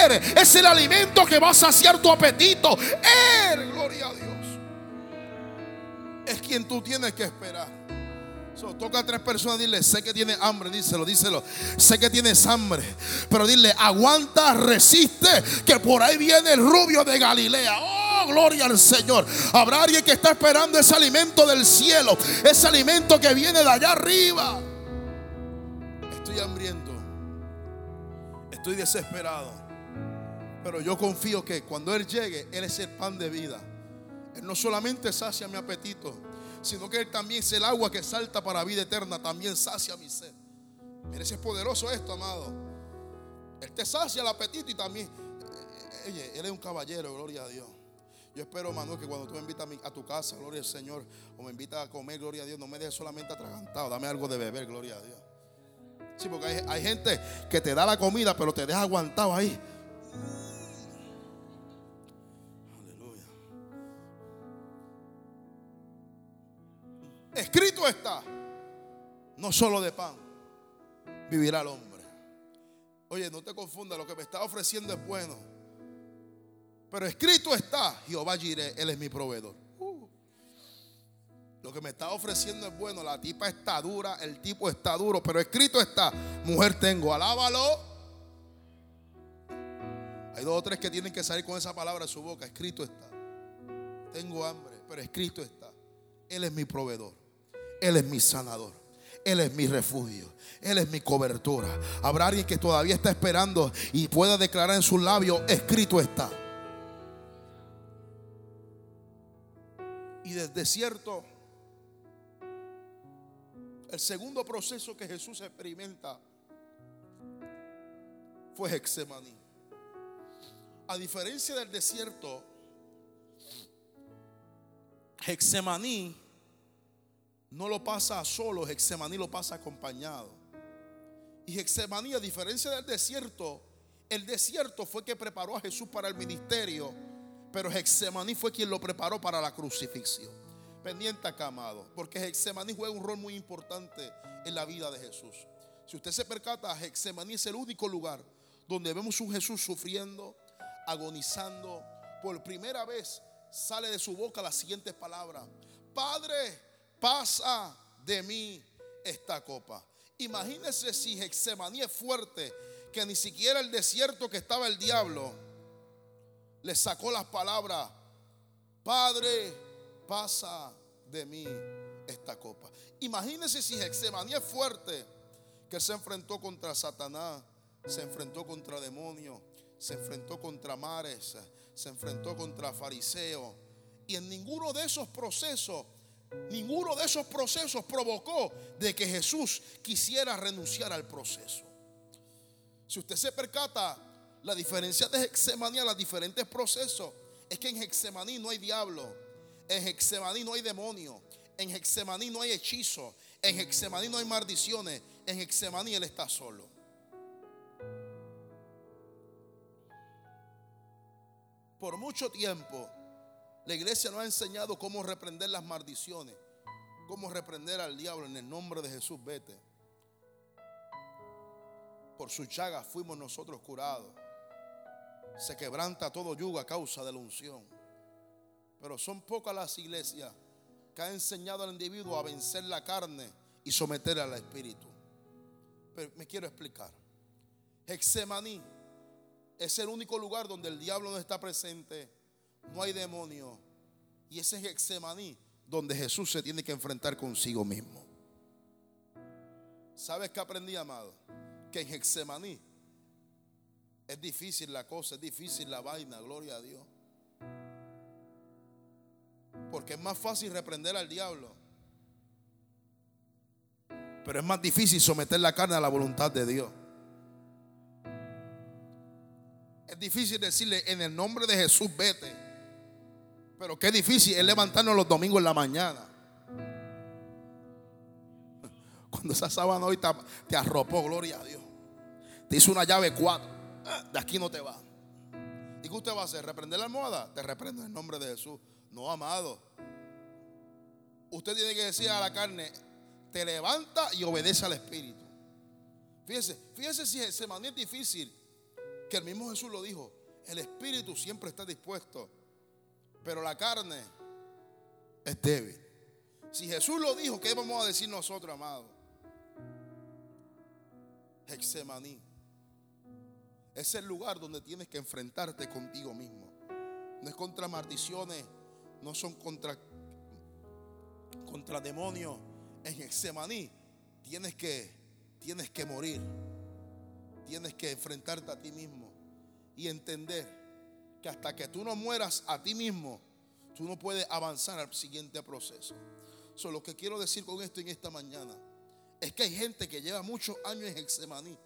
Él es el alimento que va a saciar tu apetito. Él, gloria a Dios, es quien tú tienes que esperar. Toca a tres personas, dile, sé que tienes hambre, díselo, díselo. Sé que tienes hambre, pero dile, aguanta, resiste, que por ahí viene el rubio de Galilea. Oh, gloria al Señor. Habrá alguien que está esperando ese alimento del cielo, ese alimento que viene de allá arriba. Estoy hambriento, estoy desesperado. Pero yo confío que cuando Él llegue, Él es el pan de vida. Él no solamente sacia mi apetito, sino que Él también es el agua que salta para vida eterna, también sacia mi sed. Mire, es poderoso esto, amado. Él te sacia el apetito y también, eh, oye, Él es un caballero, gloria a Dios. Yo espero, Manuel, que cuando tú me invitas a, tu casa, gloria al Señor, o me invitas a comer, gloria a Dios, no me dejes solamente atragantado, dame algo de beber, gloria a Dios. Sí, porque hay, hay gente que te da la comida, pero te deja aguantado ahí. Escrito está, no solo de pan vivirá el hombre. Oye, no te confundas, lo que me está ofreciendo es bueno. Pero escrito está, Jehová Jireh, Él es mi proveedor. Uh. Lo que me está ofreciendo es bueno, la tipa está dura, el tipo está duro, pero escrito está, mujer tengo, alábalo. Hay dos o tres que tienen que salir con esa palabra de su boca, escrito está. Tengo hambre, pero escrito está. Él es mi proveedor, Él es mi sanador, Él es mi refugio. Él es mi cobertura. Habrá alguien que todavía está esperando y pueda declarar en sus labios, escrito está. Y del desierto, el segundo proceso que Jesús experimenta fue Hexemaní. A diferencia del desierto, Hexemaní no lo pasa solo, Hexemaní lo pasa acompañado. Y Hexemaní, a diferencia del desierto, el desierto fue que preparó a Jesús para el ministerio pero Hexemaní fue quien lo preparó para la crucifixión. Pendiente acá, amado, porque Hexemaní juega un rol muy importante en la vida de Jesús. Si usted se percata, Hexemaní es el único lugar donde vemos un Jesús sufriendo, agonizando. Por primera vez sale de su boca la siguiente palabra: Padre, pasa de mí esta copa. Imagínese si Hexemaní es fuerte, que ni siquiera el desierto que estaba el diablo le sacó las palabras, Padre, pasa de mí esta copa. Imagínense si Hexemaní es fuerte, que se enfrentó contra Satanás, se enfrentó contra demonios, se enfrentó contra mares, se enfrentó contra fariseos. Y en ninguno de esos procesos, ninguno de esos procesos provocó de que Jesús quisiera renunciar al proceso. Si usted se percata, la diferencia de Hexemaní a los diferentes procesos es que en Hexemaní no hay diablo, en Hexemaní no hay demonio, en Hexemaní no hay hechizo, en Hexemaní no hay maldiciones, en Hexemaní él está solo. Por mucho tiempo la iglesia nos ha enseñado cómo reprender las maldiciones, cómo reprender al diablo en el nombre de Jesús, vete. Por su chaga fuimos nosotros curados se quebranta todo yugo a causa de la unción. Pero son pocas las iglesias que han enseñado al individuo a vencer la carne y someter al espíritu. Pero me quiero explicar. Hexemaní es el único lugar donde el diablo no está presente, no hay demonio. Y ese es Hexemaní donde Jesús se tiene que enfrentar consigo mismo. ¿Sabes qué aprendí, amado? Que en Hexemaní es difícil la cosa, es difícil la vaina, gloria a Dios. Porque es más fácil reprender al diablo. Pero es más difícil someter la carne a la voluntad de Dios. Es difícil decirle en el nombre de Jesús vete. Pero qué difícil es levantarnos los domingos en la mañana. Cuando esa sábana hoy te arropó, gloria a Dios. Te hizo una llave cuatro de aquí no te va. ¿Y qué usted va a hacer? ¿Reprender la almohada? Te reprendo en el nombre de Jesús. No, amado. Usted tiene que decir a la carne, te levanta y obedece al Espíritu. Fíjese, fíjese si se es difícil, que el mismo Jesús lo dijo. El Espíritu siempre está dispuesto, pero la carne es débil. Si Jesús lo dijo, ¿qué vamos a decir nosotros, amado? Hexemaní. Es el lugar donde tienes que enfrentarte contigo mismo. No es contra maldiciones, no son contra, contra demonios. En Exemaní tienes que, tienes que morir. Tienes que enfrentarte a ti mismo. y entender hasta que tú no mueras a ti mismo, tú no puedes avanzar al siguiente proceso. So, lo que quiero decir con esto en esta mañana es que hay gente que lleva muchos años en Hexemaní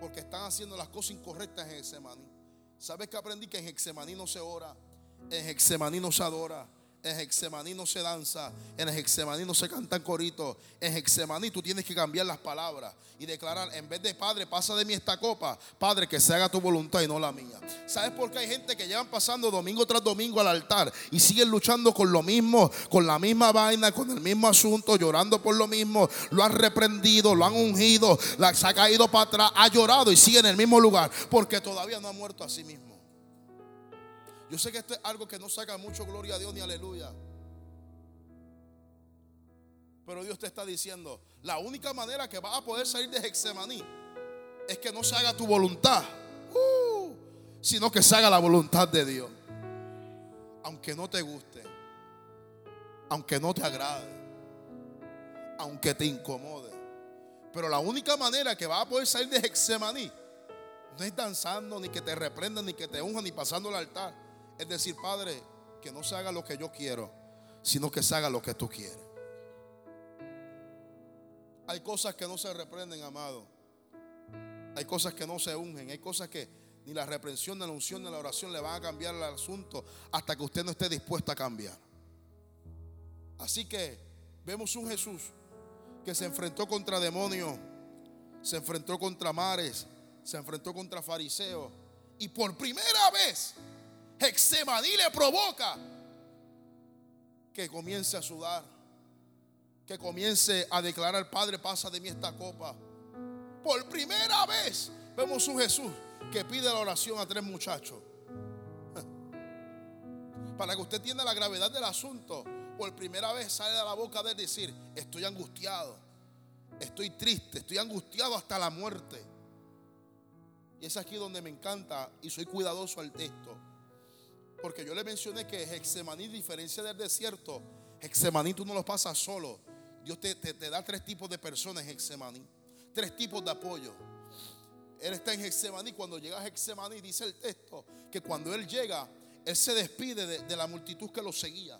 porque están haciendo las cosas incorrectas en Hexemaní. ¿Sabes que aprendí? Que en Hexemaní no se ora, en Hexemaní no se adora, en Hexemaní no se danza, en Hexemaní no se cantan coritos. En Hexemaní tú tienes que cambiar las palabras y declarar, en vez de Padre, pasa de mí esta copa, Padre, que se haga tu voluntad y no la mía. ¿Sabes por qué hay gente que llevan pasando domingo tras domingo al altar y siguen luchando con lo mismo, con la misma vaina, con el mismo asunto, llorando por lo mismo? Lo han reprendido, lo han ungido, se ha caído para atrás, ha llorado y sigue en el mismo lugar porque todavía no ha muerto a sí mismo. Yo sé que esto es algo que no saca mucho gloria a Dios ni aleluya. Pero Dios te está diciendo, la única manera que vas a poder salir de Hexemaní es que no se haga tu voluntad, uh, sino que se haga la voluntad de Dios. Aunque no te guste, aunque no te agrade, aunque te incomode. Pero la única manera que vas a poder salir de Hexemaní no es danzando, ni que te reprendan, ni que te unjan, ni pasando el altar es decir, Padre, que no se haga lo que yo quiero, sino que se haga lo que tú quieres. Hay cosas que no se reprenden, amado. Hay cosas que no se ungen. Hay cosas que ni la reprensión, ni la unción, ni la oración le van a cambiar el asunto hasta que usted no esté dispuesto a cambiar. Así que vemos un Jesús que se enfrentó contra demonios, se enfrentó contra mares, se enfrentó contra fariseos. Y por primera vez Hexemaní le provoca que comience a sudar, que comience a declarar, Padre, pasa de mí esta copa. Por primera vez vemos un Jesús que pide la oración a tres muchachos. <laughs> Para que usted entienda la gravedad del asunto, por primera vez sale de la boca de decir, estoy angustiado, estoy triste, estoy angustiado hasta la muerte. Y es aquí donde me encanta y soy cuidadoso al texto. Porque yo le mencioné que Hexemaní, diferencia del desierto, Hexemaní tú no lo pasas solo. Dios te, da tres tipos de personas en Hexemaní. Tres tipos de apoyo. Él está en Hexemaní. Cuando llega a Hexemaní, dice el texto que cuando él llega, él se despide de, de la multitud que lo seguía.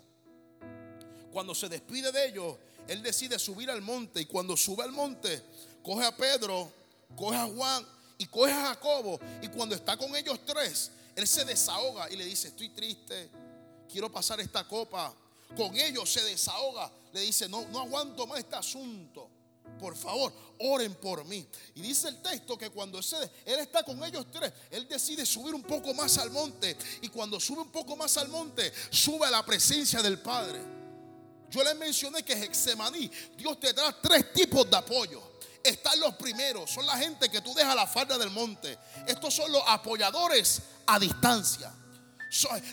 Cuando se despide de ellos, él decide subir al monte. Y cuando sube al monte, coge a Pedro, coge a Juan y coge a Jacobo. Y cuando está con ellos tres, él se desahoga y le dice, estoy triste, quiero pasar esta copa. Con ellos se desahoga, le dice, no, no aguanto más este asunto. Por favor, oren por mí. Y dice el texto que cuando él está con ellos tres, él decide subir un poco más al monte. Y cuando sube un poco más al monte, sube a la presencia del Padre. Yo les mencioné que Hexemaní, Dios te da tres tipos de apoyo están los primeros, son la gente que tú dejas la falda del monte. Estos son los apoyadores a distancia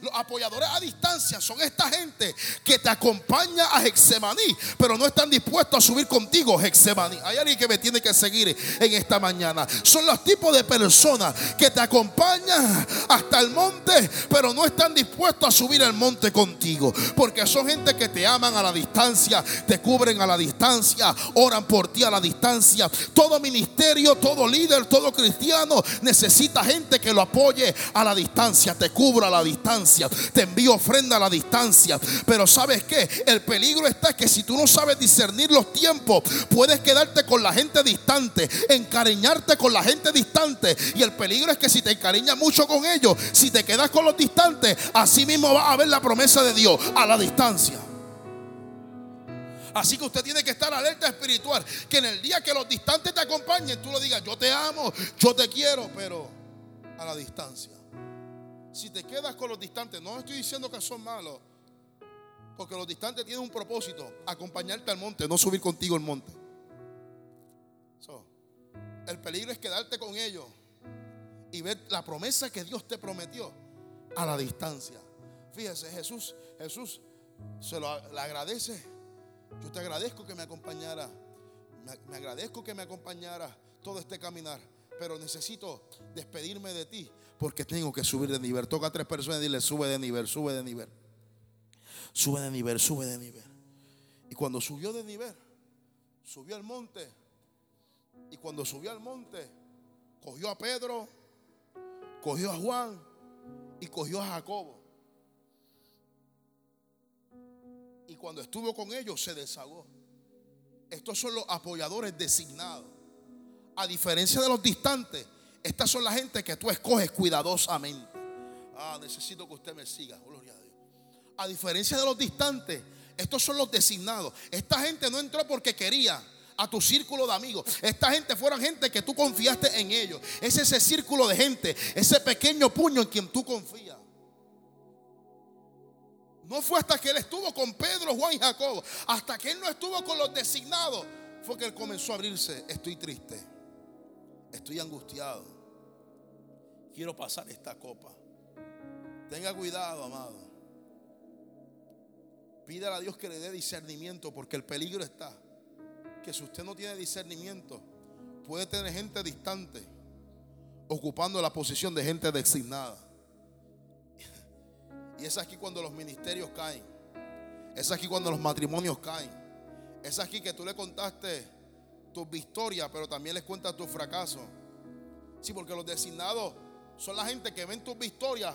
los apoyadores a distancia son esta gente que te acompaña a Hexemaní, pero no están dispuestos a subir contigo Hexemaní. Hay alguien que me tiene que seguir en esta mañana. Son los tipos de personas que te acompañan hasta el monte, pero no están dispuestos a subir el monte contigo, porque son gente que te aman a la distancia, te cubren a la distancia, oran por ti a la distancia. Todo ministerio, todo líder, todo cristiano necesita gente que lo apoye a la distancia, te cubra a la distancia, te envío ofrenda a la distancia. Pero sabes que el peligro está que si tú no sabes discernir los tiempos, puedes quedarte con la gente distante, encariñarte con la gente distante. Y el peligro es que si te encariñas mucho con ellos, si te quedas con los distantes, así mismo va a ver la promesa de Dios a la distancia. Así que usted tiene que estar alerta espiritual. Que en el día que los distantes te acompañen, tú lo digas, yo te amo, yo te quiero, pero a la distancia si te quedas con los distantes, no estoy diciendo que son malos, porque los distantes tienen un propósito, acompañarte al monte, no subir contigo el monte. el peligro es quedarte con ellos y ver la promesa que Dios te prometió a la distancia. Fíjese, Jesús, Jesús se lo agradece. Yo te agradezco que me acompañara. Me agradezco que me acompañara todo este caminar. Pero necesito despedirme de ti porque tengo que subir de nivel. Toca a tres personas y dile, sube de nivel, sube de nivel. Sube de nivel, sube de nivel. Y cuando subió de nivel, subió al monte. Y cuando subió al monte, cogió a Pedro, cogió a Juan y cogió a Jacobo. Y cuando estuvo con ellos se desahogó. Estos son los apoyadores designados. A diferencia de los distantes, estas son la gente que tú escoges cuidadosamente. Ah, necesito que usted me siga. Gloria a Dios. A diferencia de los distantes, estos son los designados. Esta gente no entró porque quería a tu círculo de amigos. Esta gente fueron gente que tú confiaste en ellos. Es ese círculo de gente, ese pequeño puño en quien tú confías. No fue hasta que él estuvo con Pedro, Juan y Jacobo, hasta que él no estuvo con los designados, fue que él comenzó a abrirse. Estoy triste, estoy angustiado, quiero pasar esta copa. Tenga cuidado, amado. Pídale a Dios que le dé discernimiento porque el peligro está que si usted no tiene discernimiento, puede tener gente distante ocupando la posición de gente designada. Y es aquí cuando los ministerios caen. Es aquí cuando los matrimonios caen. Es aquí que tú le contaste tus victorias, pero también les cuentas tus fracasos. Sí, porque los designados son la gente que ven tus victorias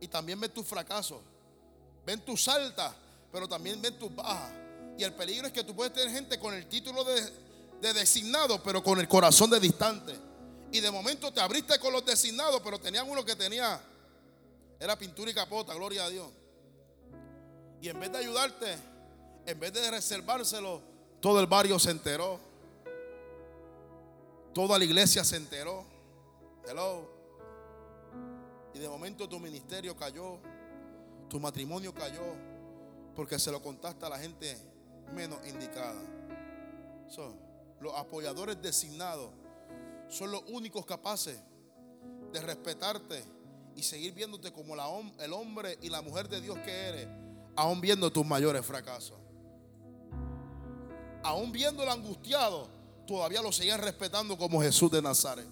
y también ven tus fracasos. Ven tus altas, pero también ven tus bajas. Y el peligro es que tú puedes tener gente con el título de, designado, pero con el corazón de distante. Y de momento te abriste con los designados, pero tenían uno que tenía, era pintura y capota, gloria a Dios. Y en vez de ayudarte, en vez de reservárselo, todo el barrio se enteró. Toda la iglesia se enteró. Hello. Y de momento tu ministerio cayó, tu matrimonio cayó, porque se lo contaste a la gente menos indicada. los apoyadores designados son los únicos capaces de respetarte y seguir viéndote como el hombre y la mujer de Dios que eres, aún viendo tus mayores fracasos. Aún viéndolo angustiado, todavía lo siguen respetando como Jesús de Nazaret.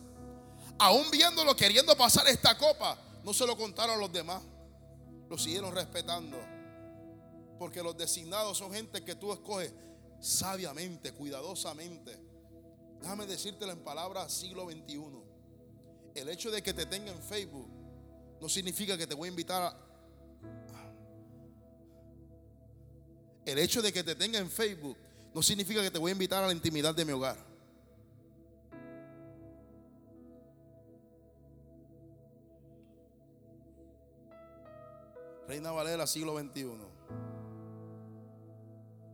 Aún viéndolo queriendo pasar esta copa, no se lo contaron a los demás, lo siguieron respetando. Porque los designados son gente que tú escoges sabiamente, cuidadosamente. Déjame decírtelo en palabras siglo XXI. El hecho de que te tenga en Facebook no significa que te voy a invitar a... El hecho de que te tenga en Facebook no significa que te voy a invitar a la intimidad de mi hogar. Reina Valera, siglo XXI.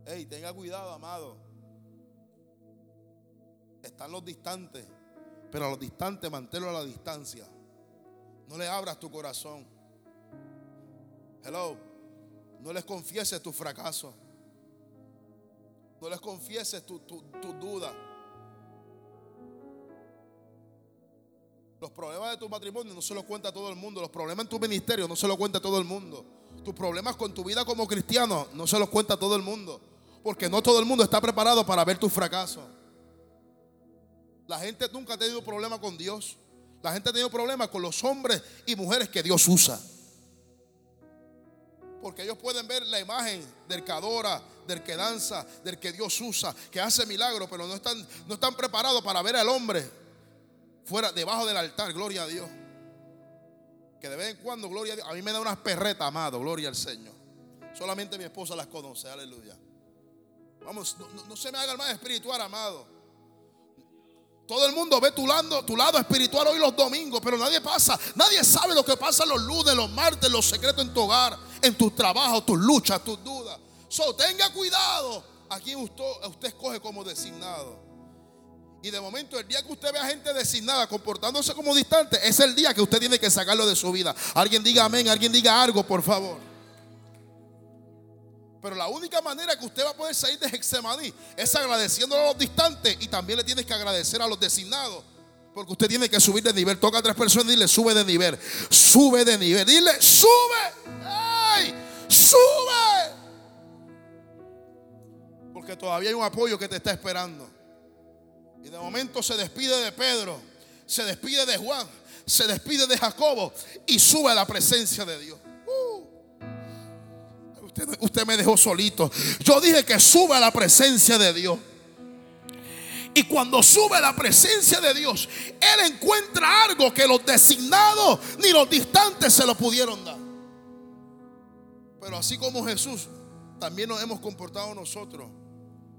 Hey, tenga cuidado, amado. Están los distantes, pero a los distantes manténlo a la distancia. No le abras tu corazón. Hello. No les confieses tu fracaso. No les confieses tu, tu, tu duda. Los problemas de tu matrimonio no se los cuenta todo el mundo. Los problemas en tu ministerio no se los cuenta todo el mundo. Tus problemas con tu vida como cristiano no se los cuenta todo el mundo. Porque no todo el mundo está preparado para ver tu fracaso. La gente nunca ha tenido problema con Dios. La gente ha tenido problemas con los hombres y mujeres que Dios usa. Porque ellos pueden ver la imagen del que adora, del que danza, del que Dios usa, que hace milagros, pero no están, no están preparados para ver al hombre fuera, debajo del altar. Gloria a Dios. Que de vez en cuando, gloria a Dios. A mí me da unas perretas, amado. Gloria al Señor. Solamente mi esposa las conoce. Aleluya. Vamos, no, se me haga el más espiritual, amado. Todo el mundo ve tu lado, tu lado espiritual hoy los domingos, pero nadie pasa, nadie sabe lo que pasa los lunes, los martes, los secretos en tu hogar, en tus trabajos, tus luchas, tus dudas. So, tenga cuidado a quien usted, usted escoge como designado. Y de momento, el día que usted ve a gente designada comportándose como distante, es el día que usted tiene que sacarlo de su vida. Alguien diga amén, alguien diga algo, por favor. Pero la única manera que usted va a poder salir de Hexemaní es agradeciendo a los distantes y también le tienes que agradecer a los designados. Porque usted tiene que subir de nivel. Toca a tres personas y dile, sube de nivel. Sube de nivel. Dile, sube. ¡Ay! Sube. Porque todavía hay un apoyo que te está esperando. Y de momento se despide de Pedro. Se despide de Juan. Se despide de Jacobo. Y sube a la presencia de Dios usted, me dejó solito. Yo dije que suba a la presencia de Dios. Y cuando sube a la presencia de Dios, Él encuentra algo que los designados ni los distantes se lo pudieron dar. Pero así como Jesús, también nos hemos comportado nosotros.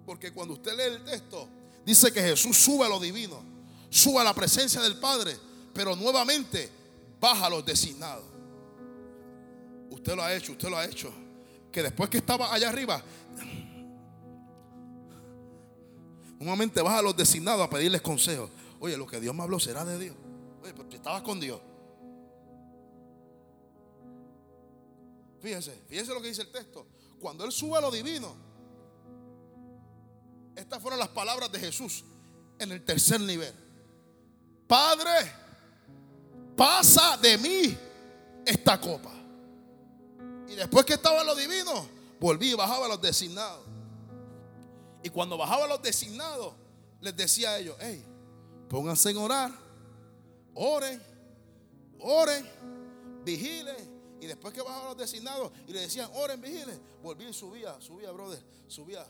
Porque cuando usted lee el texto, dice que Jesús sube a lo divino, sube a la presencia del Padre, pero nuevamente baja a los designados. Usted lo ha hecho, usted lo ha hecho. Que después que estaba allá arriba, Nuevamente vas a los designados a pedirles consejos. Oye, lo que Dios me habló será de Dios. Oye, pero estabas con Dios. Fíjense, fíjense lo que dice el texto. Cuando Él sube a lo divino, estas fueron las palabras de Jesús en el tercer nivel. Padre, pasa de mí esta copa. Y después que estaba en lo divino, volví y bajaba a los designados. Y cuando bajaba los designados, les decía a ellos, hey, pónganse en orar, oren, oren, vigilen. Y después que bajaban los designados y le decían, oren, vigilen, volvía y subía, subía, brother, subía,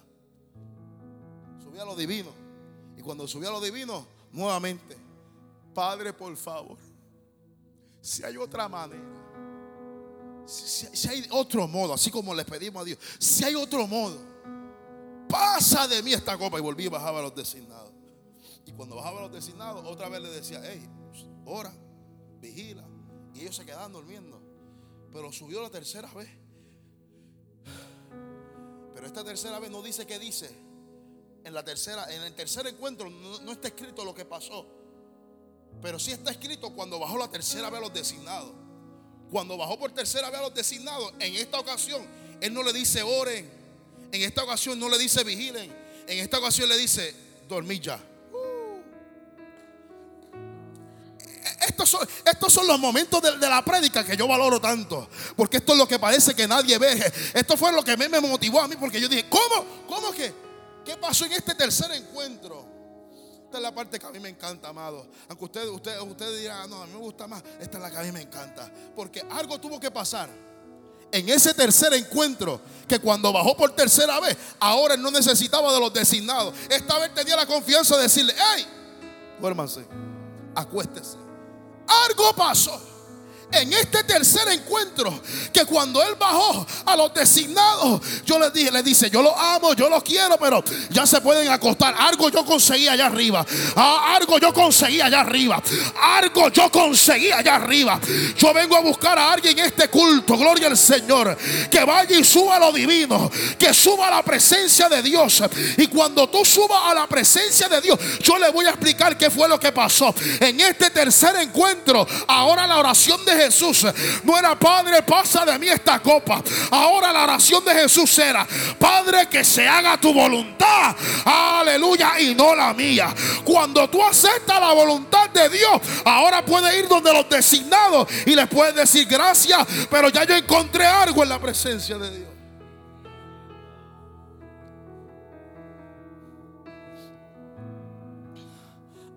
subía a lo divino. Y cuando subía a lo divino, nuevamente, Padre, por favor, si hay otra manera, si, hay otro modo, así como le pedimos a Dios, si hay otro modo pasa de mí esta copa. Y volví y bajaba a los designados. Y cuando bajaba a los designados, otra vez le decía, hey, ora, vigila. Y ellos se quedaban durmiendo. Pero subió la tercera vez. Pero esta tercera vez no dice qué dice. En la tercera, en el tercer encuentro no, está escrito lo que pasó. Pero sí está escrito cuando bajó la tercera vez a los designados. Cuando bajó por tercera vez a los designados, en esta ocasión, Él no le dice oren, en esta ocasión no le dice vigilen. En esta ocasión le dice dormir ya. Uh. Estos son, estos son, los momentos de, la prédica que yo valoro tanto. Porque esto es lo que parece que nadie ve. Esto fue lo que me, me motivó a mí. Porque yo dije, ¿cómo? ¿Cómo que? ¿Qué pasó en este tercer encuentro? Esta es la parte que a mí me encanta, amado. Aunque ustedes usted, usted dirán, ah, no, a mí me gusta más. Esta es la que a mí me encanta. Porque algo tuvo que pasar en ese tercer encuentro, que cuando bajó por tercera vez, ahora él no necesitaba de los designados. Esta vez tenía la confianza de decirle, hey, duérmanse, acuéstese. Algo pasó en este tercer encuentro que cuando él bajó a los designados, yo le dije, le dice, yo lo amo, yo lo quiero, pero ya se pueden acostar. Algo yo conseguí allá arriba. Ah, algo yo conseguí allá arriba. Algo yo conseguí allá arriba. Yo vengo a buscar a alguien en este culto, gloria al Señor, que vaya y suba a lo divino, que suba a la presencia de Dios. Y cuando tú subas a la presencia de Dios, yo le voy a explicar qué fue lo que pasó. En este tercer encuentro, ahora la oración de Jesús no era Padre, pasa de mí esta copa. Ahora la oración de Jesús era Padre, que se haga tu voluntad. Aleluya, y no la mía. Cuando tú aceptas la voluntad de Dios, ahora puedes ir donde los designados y les puedes decir gracias, pero ya yo encontré algo en la presencia de Dios.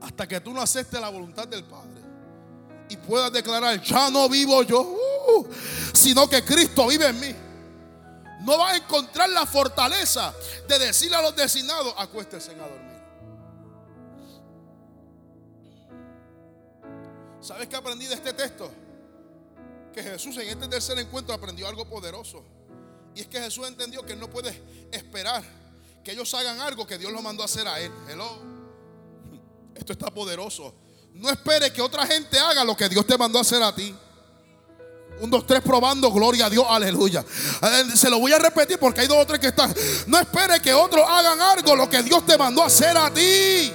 Hasta que tú no aceptes la voluntad del Padre y puedas declarar, ya no vivo yo, uh, sino que Cristo vive en mí. No vas a encontrar la fortaleza de decirle a los designados, acuéstense a dormir. ¿Sabes qué aprendí de este texto? Que Jesús en este tercer encuentro aprendió algo poderoso. Y es que Jesús entendió que no puede esperar que ellos hagan algo que Dios lo mandó a hacer a él. Hello. Esto está poderoso. No espere que otra gente haga lo que Dios te mandó a hacer a ti. Un, dos, tres probando, gloria a Dios, aleluya. Eh, se lo voy a repetir porque hay dos o tres que están. No espere que otros hagan algo lo que Dios te mandó a hacer a ti.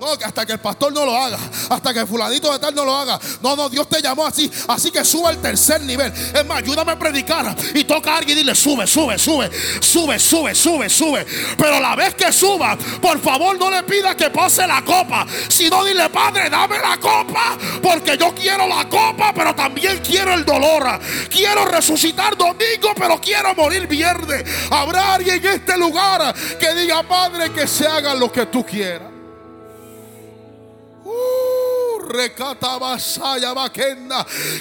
No, hasta que el pastor no lo haga, hasta que el fulanito de tal no lo haga. No, no, Dios te llamó así, así que suba al tercer nivel. Es más, ayúdame a predicar y toca a alguien y dile, sube, sube, sube, sube, sube, sube, sube. Pero la vez que suba, por favor no le pida que pase la copa. Si no, dile, Padre, dame la copa, porque yo quiero la copa, pero también quiero el dolor. Quiero resucitar domingo, pero quiero morir viernes. Habrá alguien en este lugar que diga, Padre, que se haga lo que tú quieras.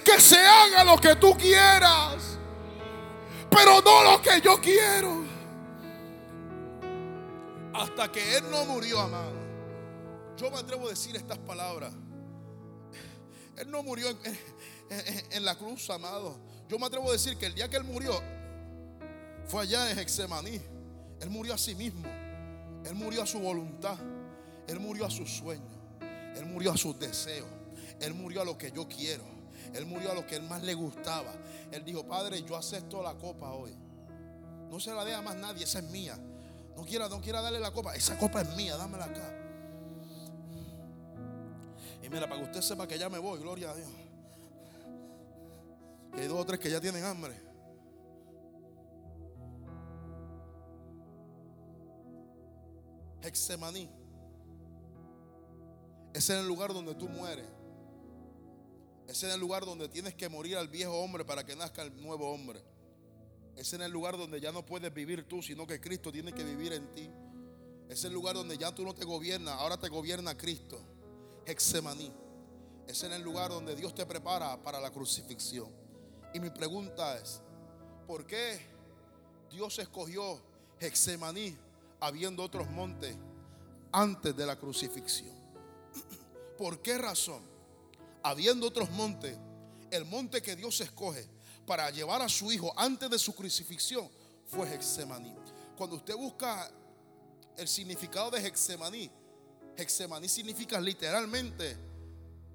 Que se haga lo que tú quieras. Pero no lo que yo quiero. hasta que Él no murió, amado. Yo me atrevo a decir estas palabras. Él no murió en, la cruz, amado. Yo me atrevo a decir que el día que Él murió fue allá en Hexemaní. Él murió a sí mismo. Él murió a su voluntad. Él murió a sus sueños. Él murió a sus deseos. Él murió a lo que yo quiero. Él murió a lo que él más le gustaba. Él dijo, Padre, yo acepto la copa hoy. No se la dé más nadie, esa es mía. No quiera, no quiera darle la copa. Esa copa es mía, dámela acá. Y mira, para que usted sepa que ya me voy, gloria a Dios. Hay dos o tres que ya tienen hambre. Hexemaní. Es el lugar donde tú mueres. Es el lugar donde tienes que morir al viejo hombre para que nazca el nuevo hombre. Es el lugar donde ya no puedes vivir tú, sino que Cristo tiene que vivir en ti. Es el lugar donde ya tú no te gobiernas, ahora te gobierna Cristo. Hexemaní. Es el lugar donde Dios te prepara para la crucifixión. Y mi pregunta es, ¿por qué Dios escogió Hexemaní habiendo otros montes antes de la crucifixión? ¿Por qué razón? Habiendo otros montes, el monte que Dios escoge para llevar a su hijo antes de su crucifixión fue Hexemaní. Cuando usted busca el significado de Hexemaní, Hexemaní significa literalmente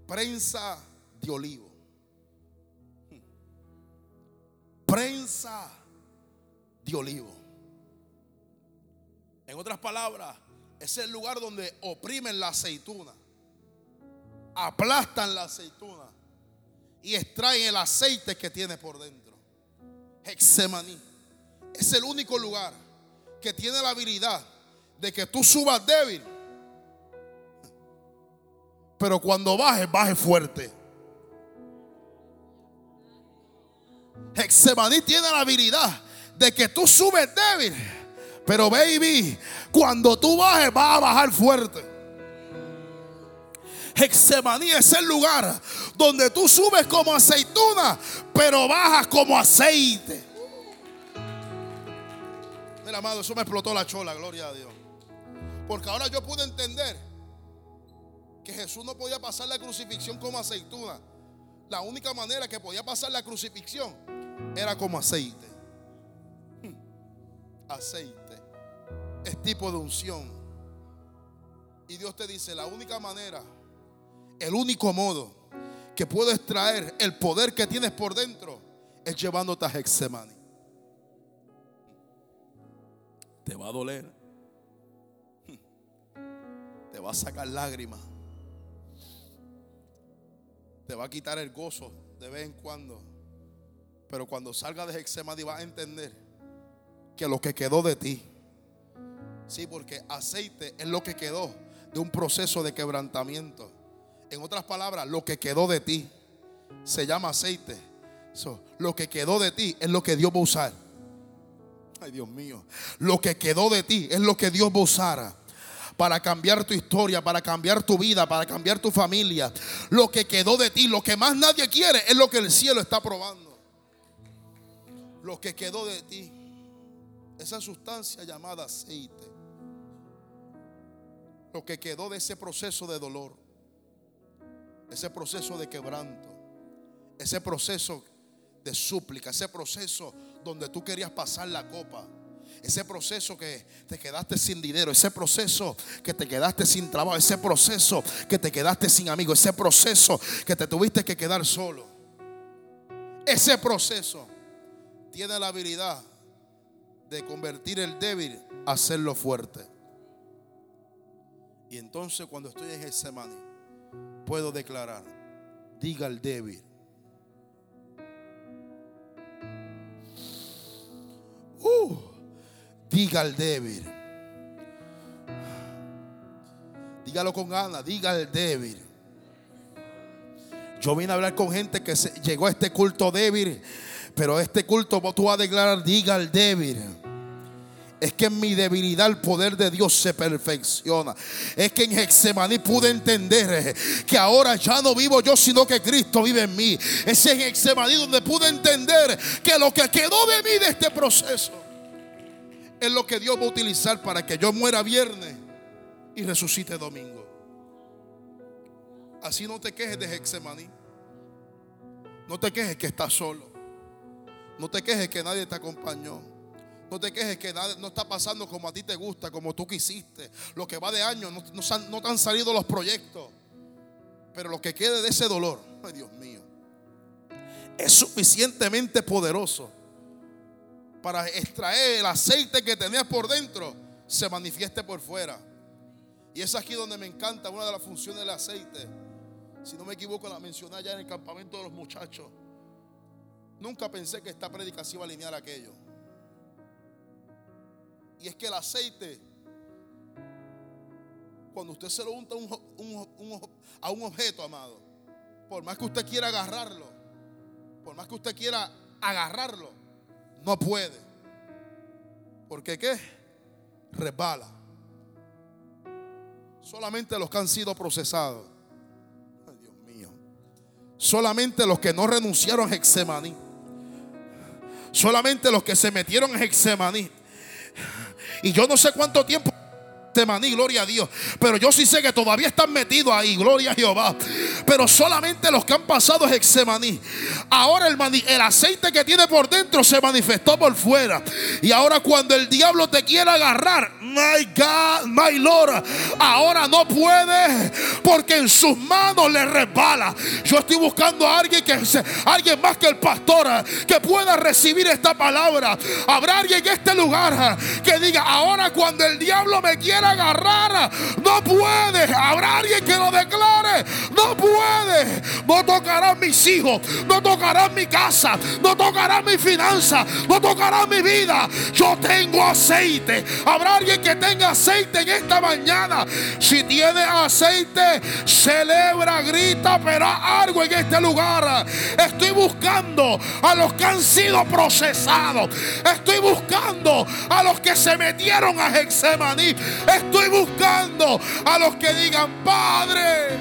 prensa de olivo. Prensa de olivo. En otras palabras, es el lugar donde oprimen la aceituna aplastan la aceituna y extraen el aceite que tiene por dentro. Hexemaní es el único lugar que tiene la habilidad de que tú subas débil, pero cuando bajes, bajes fuerte. Hexemaní tiene la habilidad de que tú subes débil, pero baby, cuando tú bajes, vas a bajar fuerte. Hexemaní es el lugar donde tú subes como aceituna, pero bajas como aceite. Mira, amado, eso me explotó la chola, gloria a Dios. Porque ahora yo pude entender que Jesús no podía pasar la crucifixión como aceituna. La única manera que podía pasar la crucifixión era como aceite. Hmm. Aceite es tipo de unción. Y Dios te dice, la única manera el único modo que puedo extraer el poder que tienes por dentro es llevándote a Hexemani. Te va a doler. <laughs> Te va a sacar lágrimas. Te va a quitar el gozo de vez en cuando. Pero cuando salga de Hexemani vas a entender que lo que quedó de ti. Sí, porque aceite es lo que quedó de un proceso de quebrantamiento. En otras palabras, lo que quedó de ti se llama aceite. lo que quedó de ti es lo que Dios va a usar. Ay, Dios mío. Lo que quedó de ti es lo que Dios va a usar para cambiar tu historia, para cambiar tu vida, para cambiar tu familia. Lo que quedó de ti, lo que más nadie quiere, es lo que el cielo está probando. Lo que quedó de ti, esa sustancia llamada aceite. Lo que quedó de ese proceso de dolor ese proceso de quebranto, ese proceso de súplica, ese proceso donde tú querías pasar la copa. Ese proceso que te quedaste sin dinero, ese proceso que te quedaste sin trabajo, ese proceso que te quedaste sin amigos, ese proceso que te tuviste que quedar solo. Ese proceso tiene la habilidad de convertir el débil a hacerlo fuerte. Y entonces cuando estoy en ese maní puedo declarar, diga al débil. Uh, diga al débil. Dígalo con ganas, diga al débil. Yo vine a hablar con gente que llegó a este culto débil, pero este culto tú vas a declarar, diga al débil es que en mi debilidad el poder de Dios se perfecciona. Es que en Hexemaní pude entender que ahora ya no vivo yo, sino que Cristo vive en mí. Es en Hexemaní donde pude entender que lo que quedó de mí de este proceso es lo que Dios va a utilizar para que yo muera viernes y resucite domingo. Así no te quejes de Hexemaní. No te quejes que estás solo. No te quejes que nadie te acompañó. No te quejes que no está pasando como a ti te gusta, como tú quisiste. Lo que va de año, no, no te han salido los proyectos. Pero lo que quede de ese dolor, ay Dios mío, es suficientemente poderoso para extraer el aceite que tenías por dentro, se manifieste por fuera. Y es aquí donde me encanta una de las funciones del aceite. Si no me equivoco, la mencioné allá en el campamento de los muchachos. Nunca pensé que esta predicación iba a alinear aquello. Y es que el aceite, cuando usted se lo unta a un objeto, amado, por más que usted quiera agarrarlo, por más que usted quiera agarrarlo, no puede. Porque qué? Resbala. Solamente los que han sido procesados. Dios mío. Solamente los que no renunciaron a Hexemaní. Solamente los que se metieron en Hexemaní. Y yo no sé cuánto tiempo Hexemaní, gloria a Dios. Pero yo sí sé que todavía están metidos ahí, gloria a Jehová. Pero solamente los que han pasado Hexemaní. Ahora el, el aceite que tiene por dentro se manifestó por fuera. Y ahora cuando el diablo te quiera agarrar, my God, my Lord, ahora no puede porque en sus manos le resbala. Yo estoy buscando a alguien que alguien más que el pastor que pueda recibir esta palabra. Habrá alguien en este lugar que diga, ahora cuando el diablo me quiera agarrar, no puede. Habrá alguien que lo declare, no puede. No tocarán mis hijos, no tocarán mi casa, no tocarán mi finanza, no tocarán mi vida. Yo tengo aceite. Habrá alguien que tenga aceite en esta mañana. Si tiene aceite, celebra, grita, pero algo en este lugar. Estoy buscando a los que han sido procesados. Estoy buscando a los que se metieron a Hexemaní. Estoy buscando a los que digan, Padre,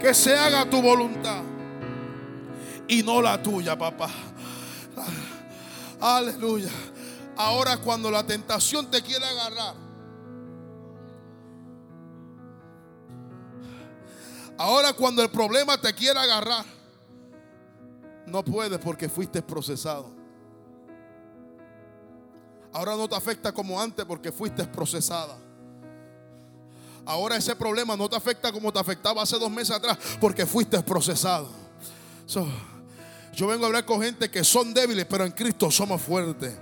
que se haga tu voluntad y no la tuya, papá. Aleluya. Ahora cuando la tentación te quiere agarrar, ahora cuando el problema te quiere agarrar, no puedes porque fuiste procesado. Ahora no te afecta como antes porque fuiste procesada. Ahora ese problema no te afecta como te afectaba hace dos meses atrás porque fuiste procesado. yo vengo a hablar con gente que son débiles, pero en Cristo somos fuertes.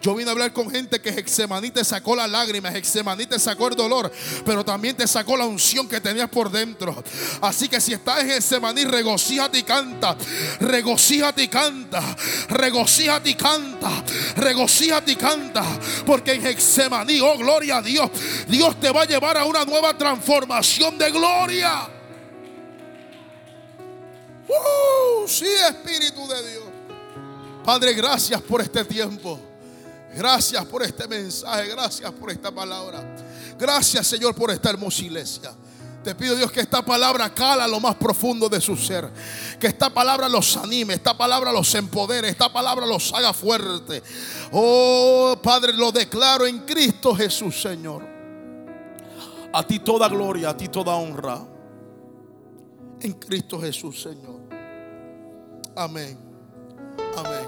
Yo vine a hablar con gente que Hexemaní te sacó las lágrimas, Hexemaní te sacó el dolor, pero también te sacó la unción que tenías por dentro. Así que si estás en Hexemaní, regocíjate y canta, regocíjate y canta, regocíjate y canta, regocíjate y canta, porque en Hexemaní, oh gloria a Dios, Dios te va a llevar a una nueva transformación de gloria. Uh, sí, Espíritu de Dios. Padre, gracias por este tiempo. Gracias por este mensaje, gracias por esta palabra. Gracias Señor por esta hermosa iglesia. Te pido Dios que esta palabra cala lo más profundo de su ser. Que esta palabra los anime, esta palabra los empodere, esta palabra los haga fuerte. Oh Padre, lo declaro en Cristo Jesús Señor. A ti toda gloria, a ti toda honra. En Cristo Jesús Señor. Amén. Amén.